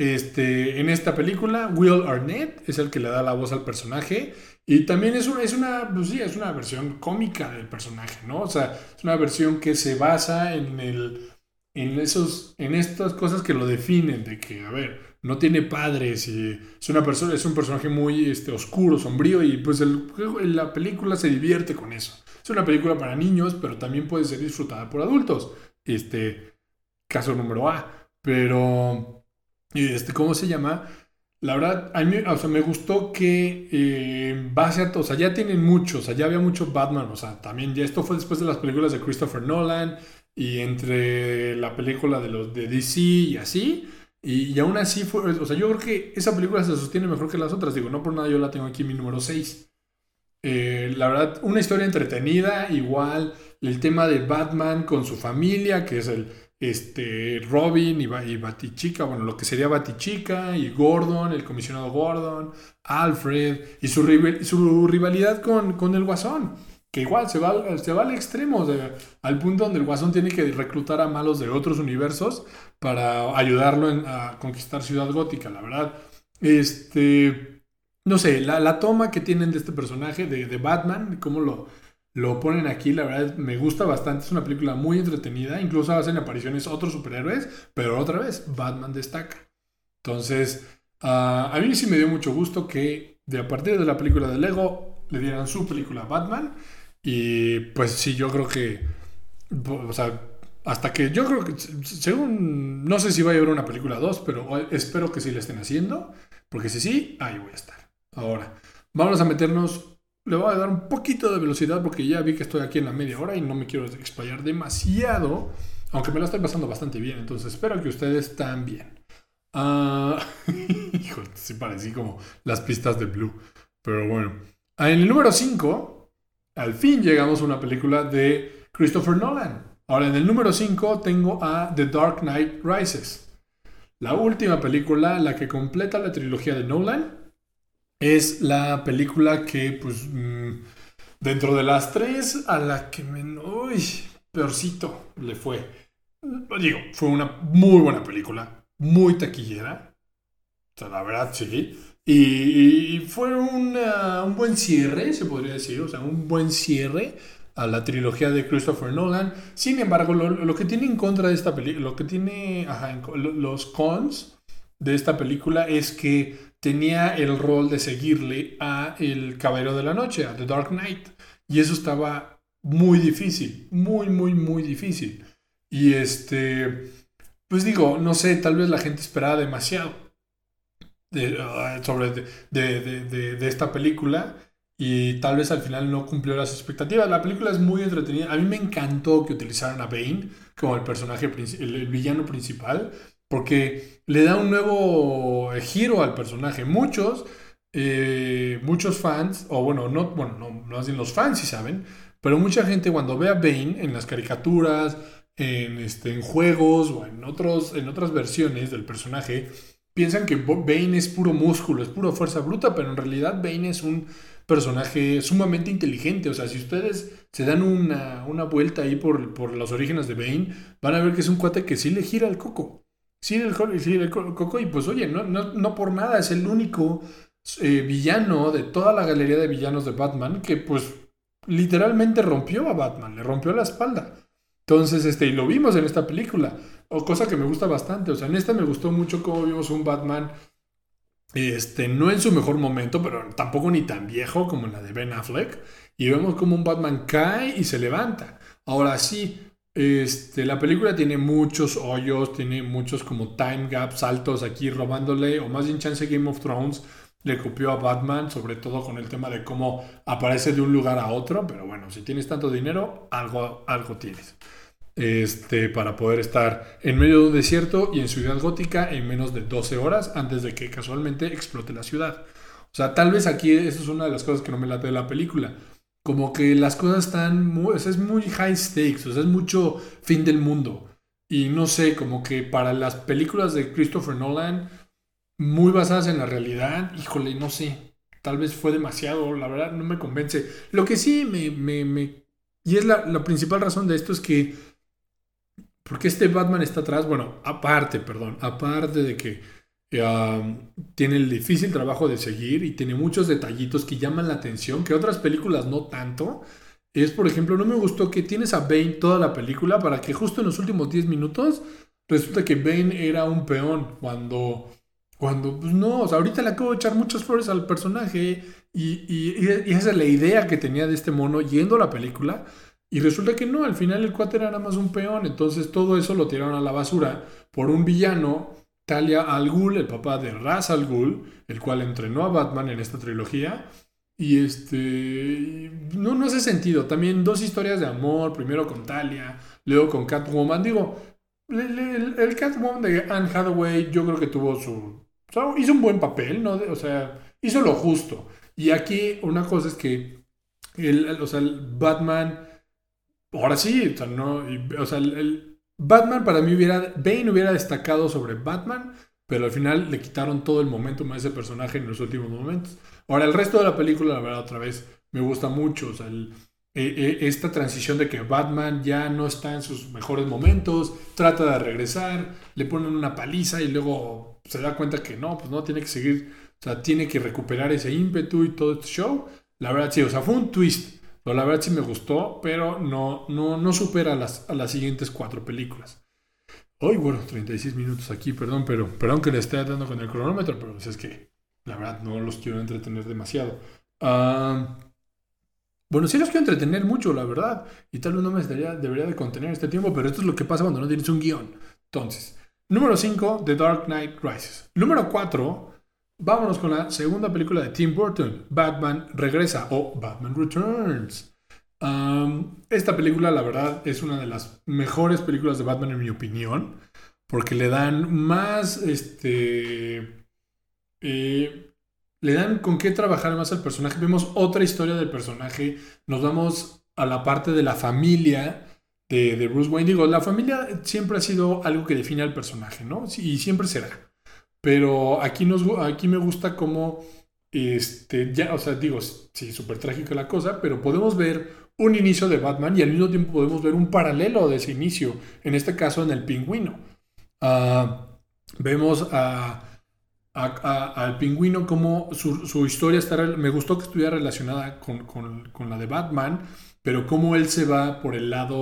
A: Este, en esta película, Will Arnett es el que le da la voz al personaje. Y también es una, es una, pues sí, es una versión cómica del personaje, ¿no? O sea, es una versión que se basa en el. En, esos, en estas cosas que lo definen, de que, a ver, no tiene padres y es una persona, es un personaje muy este, oscuro, sombrío y pues la película se divierte con eso. Es una película para niños, pero también puede ser disfrutada por adultos. Este, caso número A. Pero este, ¿Cómo se llama? La verdad, a mí, o sea, me gustó que eh, base a, o sea, ya tienen muchos, o sea, ya había mucho Batman, o sea, también ya esto fue después de las películas de Christopher Nolan y entre la película de los de DC y así, y, aún así fue, o sea, yo creo que esa película se sostiene mejor que las otras, digo, no por nada yo la tengo aquí mi número 6. Eh, la verdad, una historia entretenida, igual el tema de Batman con su familia, que es el, este, Robin y, y Batichica, bueno, lo que sería Batichica y Gordon, el comisionado Gordon, Alfred y su, rivalidad con, con, el Guasón, que igual se va, se va al extremo, al punto donde el Guasón tiene que reclutar a malos de otros universos para ayudarlo a conquistar Ciudad Gótica, la verdad. Este, no sé, la, la toma que tienen de este personaje, de, de Batman, cómo lo lo ponen aquí, la verdad me gusta bastante, es una película muy entretenida, incluso hacen apariciones otros superhéroes, pero otra vez, Batman destaca. Entonces, ah, a mí sí me dio mucho gusto que de a partir de la película de Lego le dieran su película Batman y pues sí, yo creo que, o sea, hasta que yo creo que, según, no sé si va a haber una película 2, pero espero que sí la estén haciendo, porque si sí, ahí voy a estar. Ahora, vamos a meternos le voy a dar un poquito de velocidad porque ya vi que estoy aquí en la media hora y no me quiero explayar demasiado, aunque me la estoy pasando bastante bien, entonces espero que ustedes también. Uh, híjole, sí parecí como las pistas de Blue, pero bueno. En el número 5, al fin llegamos a una película de Christopher Nolan. Ahora, en el número 5 tengo a The Dark Knight Rises. La última película, la que completa la trilogía de Nolan es la película que, pues, mm, dentro de las tres, a la que me... Uy, peorcito le fue. Digo, fue una muy buena película, muy taquillera. O sea, la verdad, sí. Y, fue un buen cierre, se podría decir, o sea, un buen cierre a la trilogía de Christopher Nolan. Sin embargo, lo, que tiene en contra de esta película, lo que tiene, los cons de esta película es que tenía el rol de seguirle a El Caballero de la Noche, a The Dark Knight. Y eso estaba muy difícil, muy, muy, muy difícil. Y este, pues digo, no sé, tal vez la gente esperaba demasiado de, uh, sobre de, esta película y tal vez al final no cumplió las expectativas. La película es muy entretenida. A mí me encantó que utilizaran a Bane como el personaje, el villano principal porque le da un nuevo giro al personaje. Muchos, eh, muchos fans, o bueno, no, bueno, no, los fans si saben, pero mucha gente cuando ve a Bane en las caricaturas, en, este, en juegos o en, otros, en otras versiones del personaje, piensan que Bane es puro músculo, es pura fuerza bruta, pero en realidad Bane es un personaje sumamente inteligente. O sea, si ustedes se dan una, una vuelta ahí por, por, los orígenes de Bane, van a ver que es un cuate que sí le gira el coco. Sí, Coco, y pues oye, no, no, por nada es el único eh, villano de toda la galería de villanos de Batman que pues literalmente rompió a Batman, le rompió la espalda. Entonces, este, y lo vimos en esta película, o cosa que me gusta bastante, o sea, en esta me gustó mucho cómo vimos un Batman, este, no en su mejor momento, pero tampoco ni tan viejo como en la de Ben Affleck, y vemos como un Batman cae y se levanta. Ahora sí, este, la película tiene muchos hoyos, tiene muchos como time gaps altos aquí robándole, o más bien chance Game of Thrones le copió a Batman, sobre todo con el tema de cómo aparece de un lugar a otro, pero bueno, si tienes tanto dinero, algo, algo tienes. Este, para poder estar en medio de un desierto y en ciudad gótica en menos de 12 horas antes de que casualmente explote la ciudad. O sea, tal vez aquí eso es una de las cosas que no me late de la película como que las cosas están muy, es muy high stakes, o sea, es mucho fin del mundo. Y no sé, como que para las películas de Christopher Nolan, muy basadas en la realidad, híjole, no sé. tal vez fue demasiado, la verdad no me convence. Lo que sí me, me, y es la, la, principal razón de esto es que, porque este Batman está atrás, bueno, aparte, perdón, aparte de que tiene el difícil trabajo de seguir y tiene muchos detallitos que llaman la atención, que otras películas no tanto. Es, por ejemplo, no me gustó que tienes a Bane toda la película para que justo en los últimos 10 minutos resulta que Bane era un peón cuando, cuando pues no, o sea, ahorita le acabo de echar muchas flores al personaje y, y, esa es la idea que tenía de este mono yendo a la película y resulta que no, al final el cuate era más un peón, entonces todo eso lo tiraron a la basura por un villano Talia al Ghul, el papá de Ras al Ghul, el cual entrenó a Batman en esta trilogía. Y este. No, no hace sentido. También dos historias de amor. Primero con Talia, luego con Catwoman. Digo, el, Catwoman de Anne Hathaway, yo creo que tuvo su. Hizo un buen papel, ¿no? O sea, hizo lo justo. Y aquí una cosa es que. El, o sea, el Batman. Ahora sí, o sea. O sea, el, Batman para mí hubiera, Bane hubiera destacado sobre Batman, pero al final le quitaron todo el momentum a ese personaje en los últimos momentos. Ahora, el resto de la película, la verdad, otra vez, me gusta mucho. O sea, eh, eh, esta transición de que Batman ya no está en sus mejores momentos, trata de regresar, le ponen una paliza y luego se da cuenta que no, pues no, tiene que seguir, o sea, tiene que recuperar ese ímpetu y todo este show. La verdad, sí, o sea, fue un twist la verdad sí me gustó, pero no, no, no supera las, a las siguientes cuatro películas. Hoy, bueno, 36 minutos aquí, perdón, pero perdón que le esté dando con el cronómetro, pero pues es que la verdad no los quiero entretener demasiado. Ah, bueno, sí los quiero entretener mucho, la verdad, y tal vez no me debería, debería de contener este tiempo, pero esto es lo que pasa cuando no tienes un guion. Entonces, número 5, The Dark Knight Rises. Número 4, Vámonos con la segunda película de Tim Burton, Batman Regresa o Batman Returns. esta película, la verdad, es una de las mejores películas de Batman en mi opinión, porque le dan más, este, eh, le dan con qué trabajar más al personaje. Vemos otra historia del personaje, nos vamos a la parte de la familia de, de Bruce Wayne. Digo, la familia siempre ha sido algo que define al personaje, ¿no? Y siempre será. Pero aquí, nos, aquí me gusta cómo, este, ya, o sea, digo, sí, súper trágica la cosa, pero podemos ver un inicio de Batman y al mismo tiempo podemos ver un paralelo de ese inicio, en este caso en el pingüino. Ah, vemos a, al pingüino como su, historia está, me gustó que estuviera relacionada con, con, la de Batman, pero cómo él se va por el lado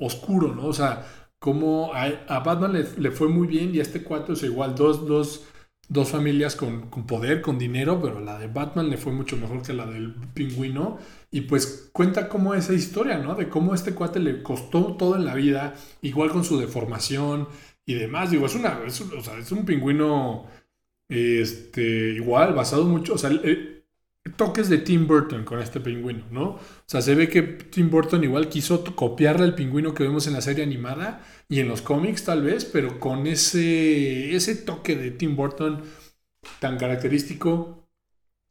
A: oscuro, ¿no? O sea, como a, Batman le, fue muy bien y a este cuatro es igual, dos, dos, dos familias con, poder, con dinero, pero la de Batman le fue mucho mejor que la del pingüino. Y pues cuenta cómo esa historia, ¿no? De cómo este cuate le costó todo en la vida, igual con su deformación y demás. Digo, es una, es, o sea, es un pingüino, este, igual, basado mucho, o sea, toques de Tim Burton con este pingüino, ¿no? O sea, se ve que Tim Burton igual quiso copiarle al pingüino que vemos en la serie animada y en los cómics tal vez, pero con ese, ese toque de Tim Burton tan característico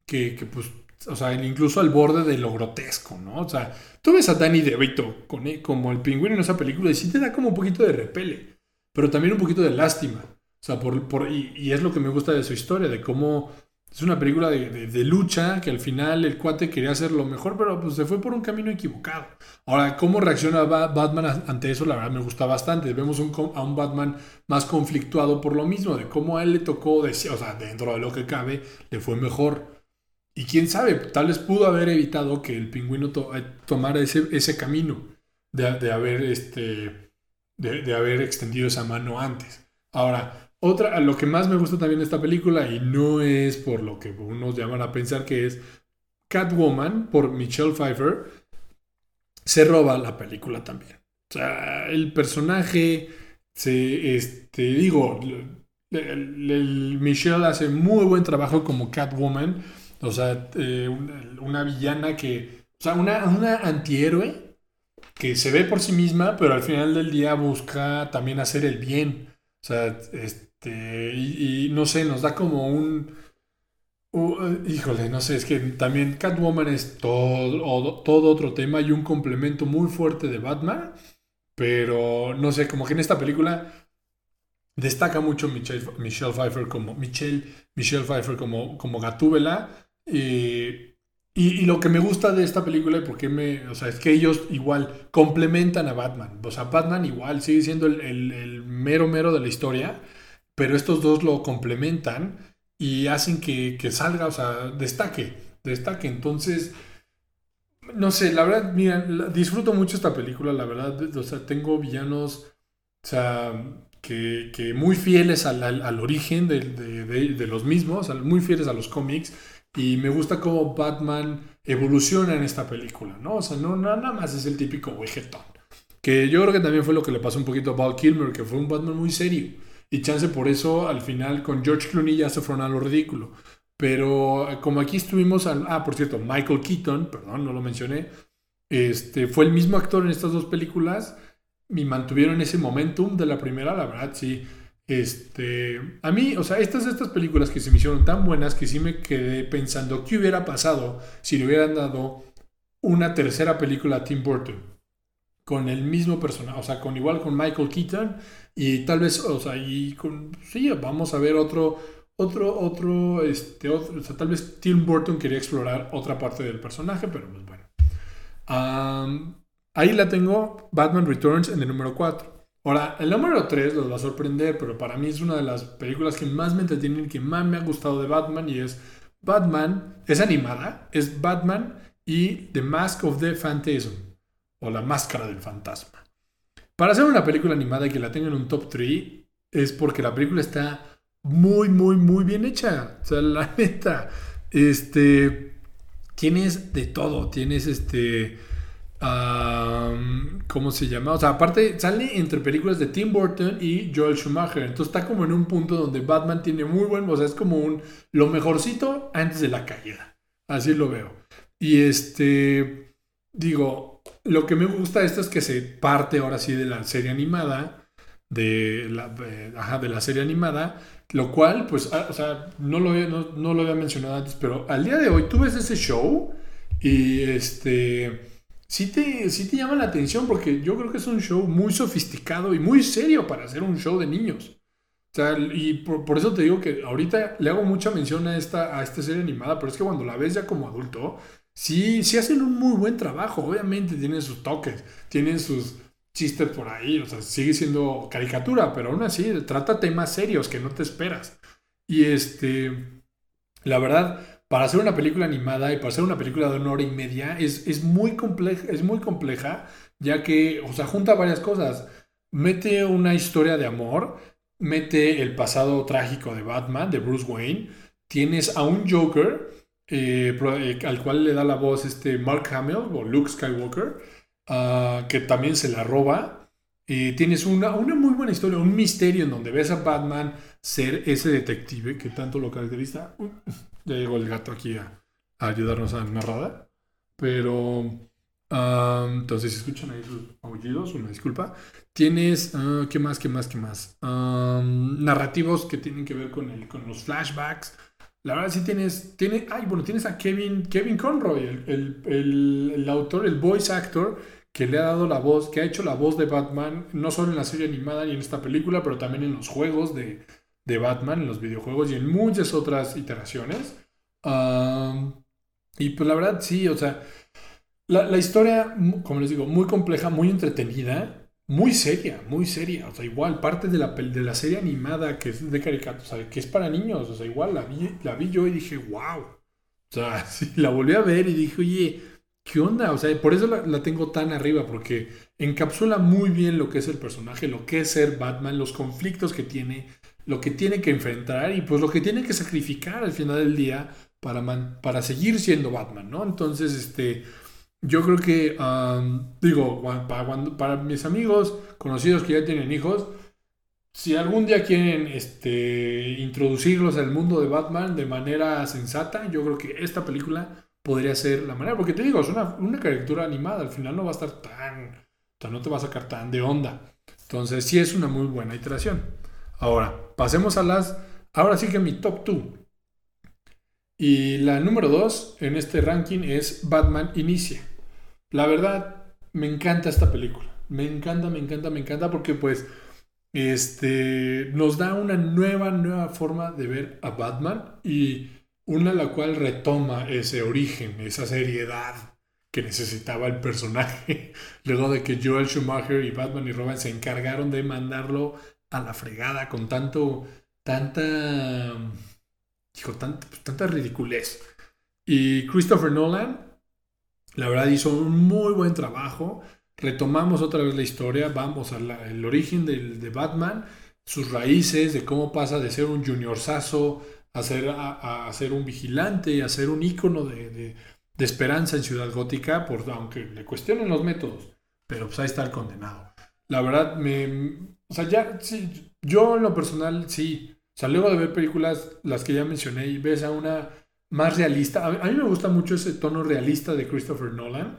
A: que, pues, o sea, incluso al borde de lo grotesco, ¿no? O sea, tú ves a Danny DeVito como el pingüino en esa película y sí te da como un poquito de repele, pero también un poquito de lástima. O sea, por y es lo que me gusta de su historia, de cómo es una película de, lucha que al final el cuate quería hacer lo mejor, pero pues se fue por un camino equivocado. Ahora, ¿cómo reacciona Batman ante eso? La verdad me gusta bastante. Vemos a un Batman más conflictuado por lo mismo, de cómo a él le tocó, o sea, dentro de lo que cabe, le fue mejor. Y quién sabe, tal vez pudo haber evitado que el pingüino eh, tomara ese, ese camino de, haber, este, de haber extendido esa mano antes. Ahora, otra, lo que más me gusta también de esta película, y no es por lo que unos llaman a pensar que es Catwoman por Michelle Pfeiffer, se roba la película también. O sea, el personaje, se, este, digo, Michelle hace muy buen trabajo como Catwoman. O sea, eh, una, villana que, o sea, una, una antihéroe que se ve por sí misma, pero al final del día busca también hacer el bien. O sea, este, este, y, no sé, nos da como un... híjole, no sé, es que también Catwoman es todo, todo otro tema y un complemento muy fuerte de Batman, pero no sé, como que en esta película destaca mucho Michelle, Michelle Pfeiffer como Michelle, Michelle Pfeiffer como, como Gatúbela Eh, y, lo que me gusta de esta película, y me, o sea, es que ellos igual complementan a Batman. O sea, Batman igual sigue siendo el, mero mero de la historia, pero estos dos lo complementan y hacen que, que salga, o sea, destaque, destaque. Entonces, no sé, la verdad, mira, disfruto mucho esta película, la verdad, o sea, tengo villanos, o sea, que, que muy fieles al, al, origen de, de, de, los mismos, muy fieles a los cómics y me gusta cómo Batman evoluciona en esta película, ¿no? O sea, no nada más es el típico vegetón. Que yo creo que también fue lo que le pasó un poquito a Val Kilmer, que fue un Batman muy serio. Y chance por eso al final con George Clooney ya se fueron a lo ridículo. Pero como aquí estuvimos, ah, por cierto, Michael Keaton, perdón, no lo mencioné, este, fue el mismo actor en estas dos películas y mantuvieron ese momentum de la primera, la verdad, sí este, a mí, o sea, estas, estas películas que se me hicieron tan buenas que sí me quedé pensando qué hubiera pasado si le hubieran dado una tercera película a Tim Burton con el mismo personaje, o sea, con igual con Michael Keaton y tal vez, o sea, y con, sí, vamos a ver otro, otro, otro, este, otro, o sea, tal vez Tim Burton quería explorar otra parte del personaje, pero pues bueno. ahí la tengo, Batman Returns en el número 4. Ahora, el número 3 los va a sorprender, pero para mí es una de las películas que más me entretienen, que más me ha gustado de Batman y es Batman, es animada, es Batman y The Mask of the Phantasm, o La Máscara del Fantasma. Para hacer una película animada y que la tenga en un top 3 es porque la película está muy, muy, muy bien hecha. O sea, la neta, este, tienes de todo, tienes este ¿Cómo se llama? O sea, aparte sale entre películas de Tim Burton y Joel Schumacher. Entonces está como en un punto donde Batman tiene muy buen, o sea, es como un lo mejorcito antes de la caída. Así lo veo. Y este, digo, lo que me gusta esto es que se parte ahora sí de la serie animada, de la, ajá, de la serie animada, lo cual, pues, ah, o sea, no lo, no, no lo había mencionado antes, pero al día de hoy tú ves ese show y este sí te, te llama la atención porque yo creo que es un show muy sofisticado y muy serio para hacer un show de niños. O sea, y por, eso te digo que ahorita le hago mucha mención a esta, a esta serie animada, pero es que cuando la ves ya como adulto, sí, sí hacen un muy buen trabajo. Obviamente tienen sus toques, tienen sus chistes por ahí, o sea, sigue siendo caricatura, pero aún así trata temas serios que no te esperas. Y este, la verdad, para hacer una película animada y para hacer una película de una hora y media es, es, muy, compleja, es muy compleja, ya que, o sea, junta varias cosas. Mete una historia de amor, mete el pasado trágico de Batman, de Bruce Wayne, tienes a un Joker, eh, eh, al cual le da la voz este Mark Hamill o Luke Skywalker, ah, que también se la roba. y tienes una, una muy buena historia, un misterio en donde ves a Batman ser ese detective que tanto lo caracteriza. Ya llegó el gato aquí a, ayudarnos a narrar. Pero. entonces, si escuchan ahí sus aullidos, una disculpa. Tienes. Ah, ¿Qué más? ¿Qué más? ¿Qué más? narrativos que tienen que ver con, el, con los flashbacks. La verdad, sí tienes. Tiene, ay, bueno, tienes a Kevin, Kevin Conroy, el, el, el, autor, el voice actor, que le ha dado la voz, que ha hecho la voz de Batman, no solo en la serie animada y en esta película, pero también en los juegos de, de Batman en los videojuegos y en muchas otras iteraciones. y pues la verdad, sí, o sea, la, historia, como les digo, muy compleja, muy entretenida, muy seria, muy seria. O sea, igual, parte de la, de la serie animada que es de caricatura, que es para niños, o sea, igual la vi, la vi yo y dije, wow. O sea, la volví a ver y dije, oye, ¿qué onda? O sea, por eso la, la, tengo tan arriba, porque encapsula muy bien lo que es el personaje, lo que es ser Batman, los conflictos que tiene, lo que tiene que enfrentar y pues lo que tiene que sacrificar al final del día para, para seguir siendo Batman, ¿no? Entonces, este, yo creo que, digo, para, mis amigos conocidos que ya tienen hijos, si algún día quieren este, introducirlos al mundo de Batman de manera sensata, yo creo que esta película podría ser la manera, porque te digo, es una, una caricatura animada, al final no va a estar tan, sea, no te va a sacar tan de onda. Entonces, sí es una muy buena iteración. Ahora, pasemos a las. Ahora sí que mi top 2. Y la número 2 en este ranking es Batman Inicia. La verdad, me encanta esta película. Me encanta, me encanta, me encanta porque pues este, nos da una nueva, nueva forma de ver a Batman y Una la cual retoma ese origen, esa seriedad que necesitaba el personaje, luego de que Joel Schumacher y Batman y Robin se encargaron de mandarlo a la fregada con tanto, tanta, dijo, tanta, pues, tanta ridiculez. Y Christopher Nolan, la verdad, hizo un muy buen trabajo. Retomamos otra vez la historia, vamos al origen de Batman, sus raíces, de cómo pasa de ser un junior saso a ser, a, ser un vigilante, a ser un ícono de, esperanza en Ciudad Gótica, por, aunque le cuestionen los métodos, pero pues ahí está el condenado. La verdad, me, o sea, ya, sí, yo en lo personal, sí, o sea, luego de ver películas, las que ya mencioné, y ves a una más realista, a, mí me gusta mucho ese tono realista de Christopher Nolan,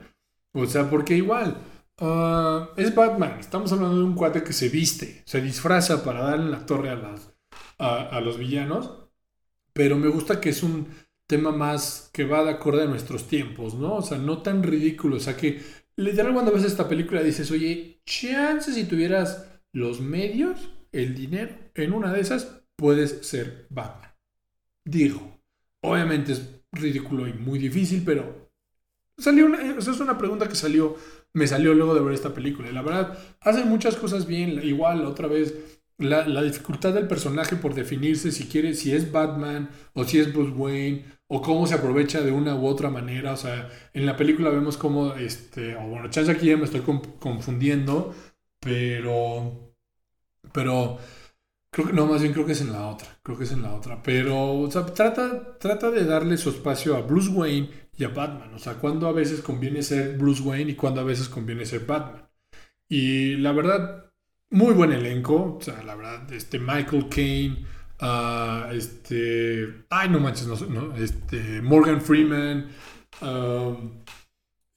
A: o sea, porque igual, ah, es Batman, estamos hablando de un cuate que se viste, se disfraza para darle la torre a, las, a los villanos, pero me gusta que es un tema más que va de acuerdo a nuestros tiempos, ¿no? O sea, no tan ridículo, o sea que literal cuando ves esta película dices, oye, chance si tuvieras los medios, el dinero, en una de esas puedes ser Batman. Digo, obviamente es ridículo y muy difícil, pero salió una, es una pregunta que salió, me salió luego de ver esta película. Y la verdad, hacen muchas cosas bien, igual otra vez la, dificultad del personaje por definirse si quiere, si es Batman o si es Bruce Wayne o cómo se aprovecha de una u otra manera. O sea, en la película vemos cómo, este, o bueno, chance aquí ya me estoy confundiendo, pero, pero creo que, no, más bien creo que es en la otra, creo que es en la otra. Pero, trata, trata de darle su espacio a Bruce Wayne y a Batman. O sea, cuando a veces conviene ser Bruce Wayne y cuando a veces conviene ser Batman. Y la verdad, muy buen elenco, o sea, la verdad, este Michael Caine, uh, este, ay, no manches, no, este, Morgan Freeman, um,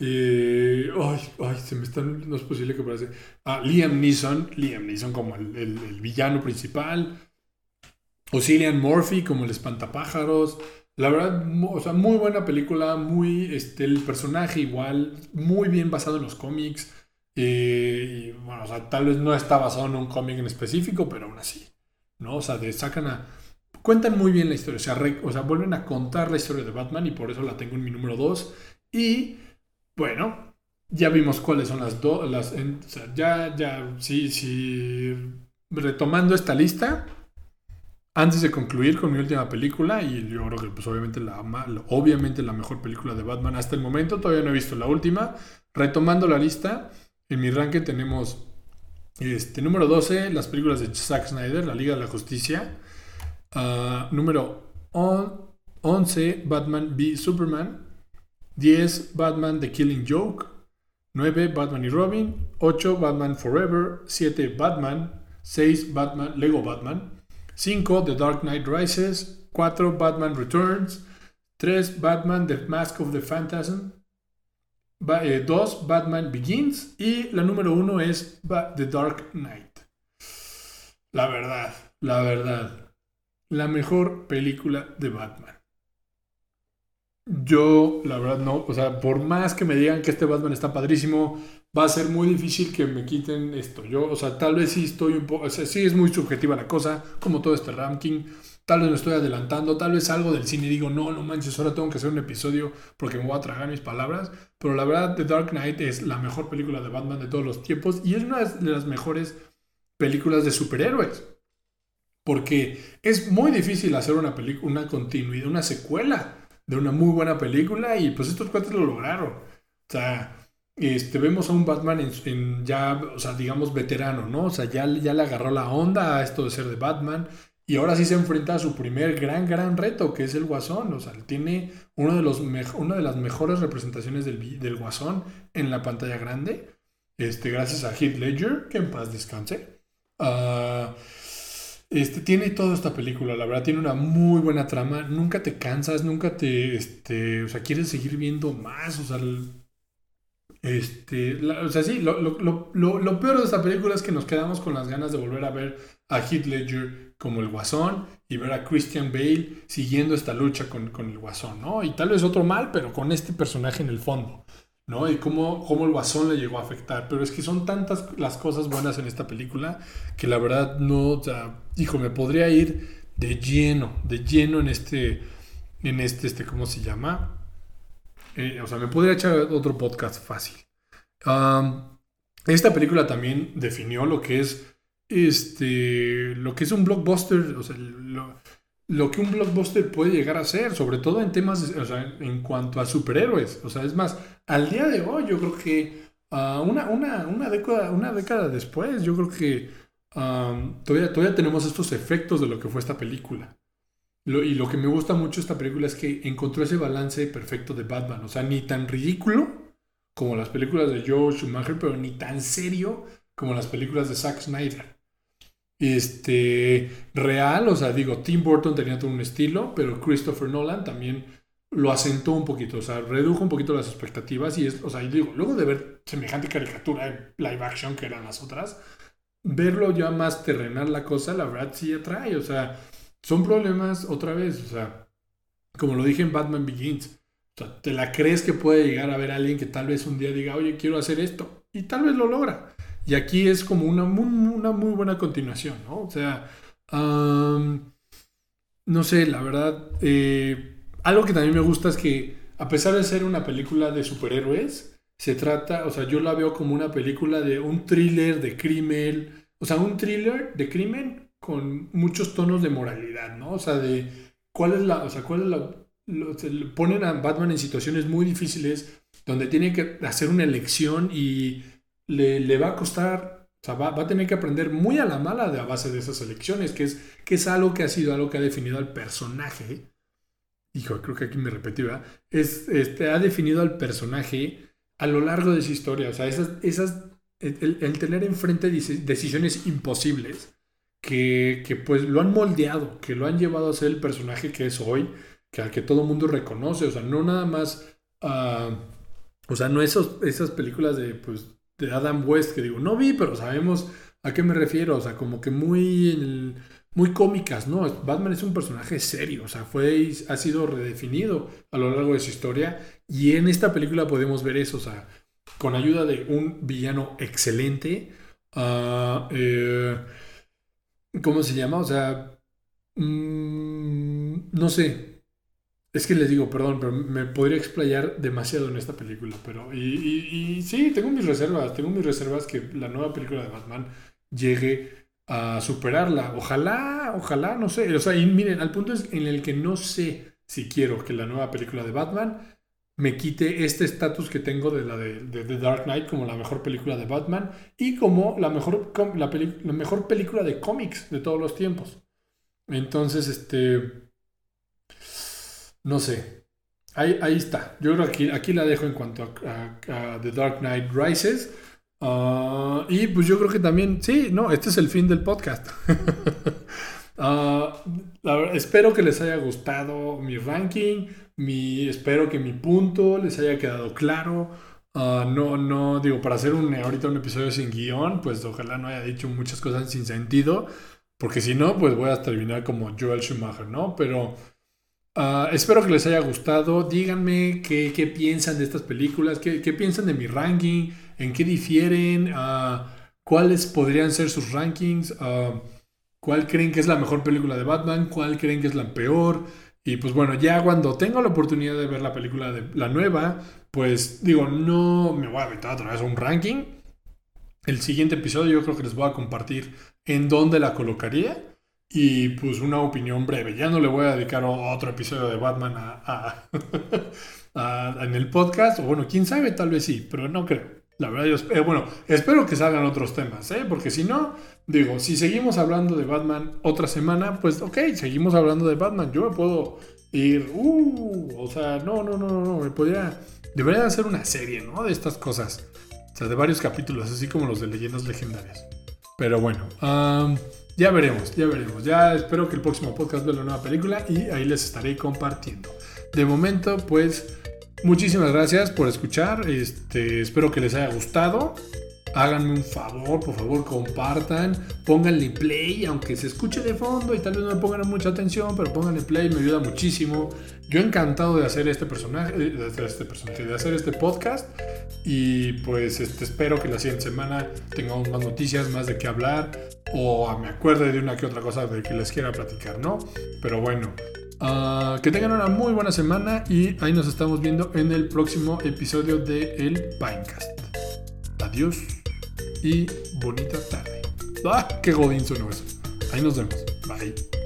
A: eh, ay, ay, se me están, no es posible que parece, ah, Liam Neeson, Liam Neeson como el, el, villano principal, o Cillian Murphy como el espantapájaros, la verdad, o sea, muy buena película, muy, este, el personaje igual, muy bien basado en los cómics, y, bueno, o sea, tal vez no está basado en un cómic en específico, pero aún así, ¿no? O sea, de, sacan a... Cuentan muy bien la historia, o sea, o sea, vuelven a contar la historia de Batman y por eso la tengo en mi número 2. Y, bueno, ya vimos cuáles son las dos, las, ya, ya, sí, sí, retomando esta lista, antes de concluir con mi última película, y yo creo que pues obviamente la, obviamente la mejor película de Batman hasta el momento, todavía no he visto la última, retomando la lista, en mi ranking tenemos este, número 12, las películas de Zack Snyder, La Liga de la Justicia. Ah, número 11, Batman v Superman. 10, Batman The Killing Joke. 9, Batman y Robin. 8, Batman Forever. 7, Batman. 6, Batman, Lego Batman. 5, The Dark Knight Rises. 4, Batman Returns. 3, Batman The Mask of the Phantasm. 2, eh, Batman Begins y la número 1 es The Dark Knight. La verdad, la verdad, la mejor película de Batman. Yo, la verdad, no, o sea, por más que me digan que este Batman está padrísimo, va a ser muy difícil que me quiten esto. Yo, o sea, tal vez sí estoy un poco, o sea, sí es muy subjetiva la cosa, como todo este ranking, Tal vez me estoy adelantando, tal vez algo del cine y digo, no, no manches, ahora tengo que hacer un episodio porque me voy a tragar mis palabras. Pero la verdad, The Dark Knight es la mejor película de Batman de todos los tiempos y es una de las mejores películas de superhéroes. Porque es muy difícil hacer una película, una continuidad, una secuela de una muy buena película y pues estos cuatro lo lograron. O sea, este, vemos a un Batman en, ya, o sea, digamos, veterano, ¿no? O sea, ya, ya le agarró la onda a esto de ser de Batman. Y ahora sí se enfrenta a su primer gran, gran reto, que es el Guasón. O sea, tiene uno de los una de las mejores representaciones del, del, Guasón en la pantalla grande. Este, gracias a Heath Ledger, que en paz descanse. Ah, este, tiene toda esta película, la verdad, tiene una muy buena trama. Nunca te cansas, nunca te. Este, o sea, quieres seguir viendo más. O sea, este, o sea, sí, lo, lo, lo, lo, peor de esta película es que nos quedamos con las ganas de volver a ver a Heath Ledger como el Guasón y ver a Christian Bale siguiendo esta lucha con, el Guasón, ¿no? Y tal vez otro mal, pero con este personaje en el fondo, ¿no? Y cómo, cómo el Guasón le llegó a afectar. Pero es que son tantas las cosas buenas en esta película que la verdad no, o sea, hijo, me podría ir de lleno, de lleno en este, en este, este, ¿cómo se llama? Eh, o sea, me podría echar otro podcast fácil. esta película también definió lo que es este, lo que es un blockbuster, o sea, lo, que un blockbuster puede llegar a ser, sobre todo en temas, o sea, en cuanto a superhéroes. O sea, es más, al día de hoy yo creo que uh, una, una, una, década, una década después, yo creo que todavía, todavía tenemos estos efectos de lo que fue esta película. y lo que me gusta mucho de esta película es que encontró ese balance perfecto de Batman. O sea, ni tan ridículo como las películas de Joe Schumacher, pero ni tan serio como las películas de Zack Snyder este, real, o sea, digo, Tim Burton tenía todo un estilo, pero Christopher Nolan también lo asentó un poquito, o sea, redujo un poquito las expectativas y es, o sea, digo, luego de ver semejante caricatura en live action que eran las otras, verlo ya más terrenal la cosa, la verdad sí atrae, o sea, son problemas otra vez, o sea, como lo dije en Batman Begins, o sea, te la crees que puede llegar a ver a alguien que tal vez un día diga, oye, quiero hacer esto, y tal vez lo logra. Y aquí es como una muy, una muy buena continuación, ¿no? O sea, no sé, la verdad, eh, algo que también me gusta es que a pesar de ser una película de superhéroes, se trata, o sea, yo la veo como una película de un thriller de crimen, o sea, un thriller de crimen con muchos tonos de moralidad, ¿no? O sea, de cuál es la, o sea, cuál es la, ponen a Batman en situaciones muy difíciles donde tiene que hacer una elección y le, va a costar, o sea, va, a tener que aprender muy a la mala de a base de esas elecciones, que es, que es algo que ha sido algo que ha definido al personaje. Hijo, creo que aquí me repetí, ¿verdad? Es, este, ha definido al personaje a lo largo de su historia. O sea, esas, esas, el, tener enfrente decisiones imposibles que, que, pues lo han moldeado, que lo han llevado a ser el personaje que es hoy, que al que todo el mundo reconoce. O sea, no nada más... Uh, o sea, no esos, esas películas de, pues, de Adam West que digo, no vi, pero sabemos a qué me refiero, o sea, como que muy, muy cómicas, ¿no? Batman es un personaje serio, o sea, fue, ha sido redefinido a lo largo de su historia y en esta película podemos ver eso, o sea, con ayuda de un villano excelente, uh, ¿cómo se llama? O sea, mm, no sé, es que les digo, perdón, pero me podría explayar demasiado en esta película, pero... Y, sí, tengo mis reservas, tengo mis reservas que la nueva película de Batman llegue a superarla. Ojalá, ojalá, no sé. O sea, y miren, al punto es en el que no sé si quiero que la nueva película de Batman me quite este estatus que tengo de la de, The Dark Knight como la mejor película de Batman y como la mejor, la mejor película de cómics de todos los tiempos. Entonces, este no sé. Ahí, ahí está. Yo creo que aquí, aquí la dejo en cuanto a, The Dark Knight Rises. Ah, y pues yo creo que también, sí, no, este es el fin del podcast. Ah, espero que les haya gustado mi ranking, mi, espero que mi punto les haya quedado claro. Ah, no, no, digo, para hacer un, ahorita un episodio sin guion, pues ojalá no haya dicho muchas cosas sin sentido, porque si no, pues voy a terminar como Joel Schumacher, ¿no? Pero Ah, espero que les haya gustado. Díganme qué, piensan de estas películas, qué, piensan de mi ranking, en qué difieren, uh, cuáles podrían ser sus rankings, uh, cuál creen que es la mejor película de Batman, cuál creen que es la peor. Y pues bueno, ya cuando tenga la oportunidad de ver la película de la nueva, pues digo, no me voy a aventar otra vez un ranking. El siguiente episodio yo creo que les voy a compartir en dónde la colocaría. Y pues una opinión breve. Ya no le voy a dedicar otro episodio de Batman a, en el podcast. O bueno, quién sabe, tal vez sí, pero no creo. La verdad, yo eh, bueno, espero que salgan otros temas, ¿eh? porque si no, digo, si seguimos hablando de Batman otra semana, pues ok, seguimos hablando de Batman. Yo me puedo ir, uh, o sea, no, no, no, no, no, me podría, debería hacer una serie, ¿no? De estas cosas, o sea, de varios capítulos, así como los de leyendas legendarias. Pero bueno, um, ya veremos, ya veremos. Ya espero que el próximo podcast vea la nueva película y ahí les estaré compartiendo. De momento, pues, muchísimas gracias por escuchar. Este, espero que les haya gustado. Háganme un favor, por favor, compartan, pónganle play, aunque se escuche de fondo y tal vez no me pongan mucha atención, pero pónganle play, me ayuda muchísimo. Yo encantado de hacer este personaje, de hacer este personaje, de hacer este podcast y pues este, espero que la siguiente semana tengamos más noticias, más de qué hablar o me acuerde de una que otra cosa de que les quiera platicar, ¿no? Pero bueno, Ah, que tengan una muy buena semana y ahí nos estamos viendo en el próximo episodio de El Pinecast. Adiós y bonita tarde. ¡Ah! ¡Qué godín sonó eso! Ahí nos vemos. Bye.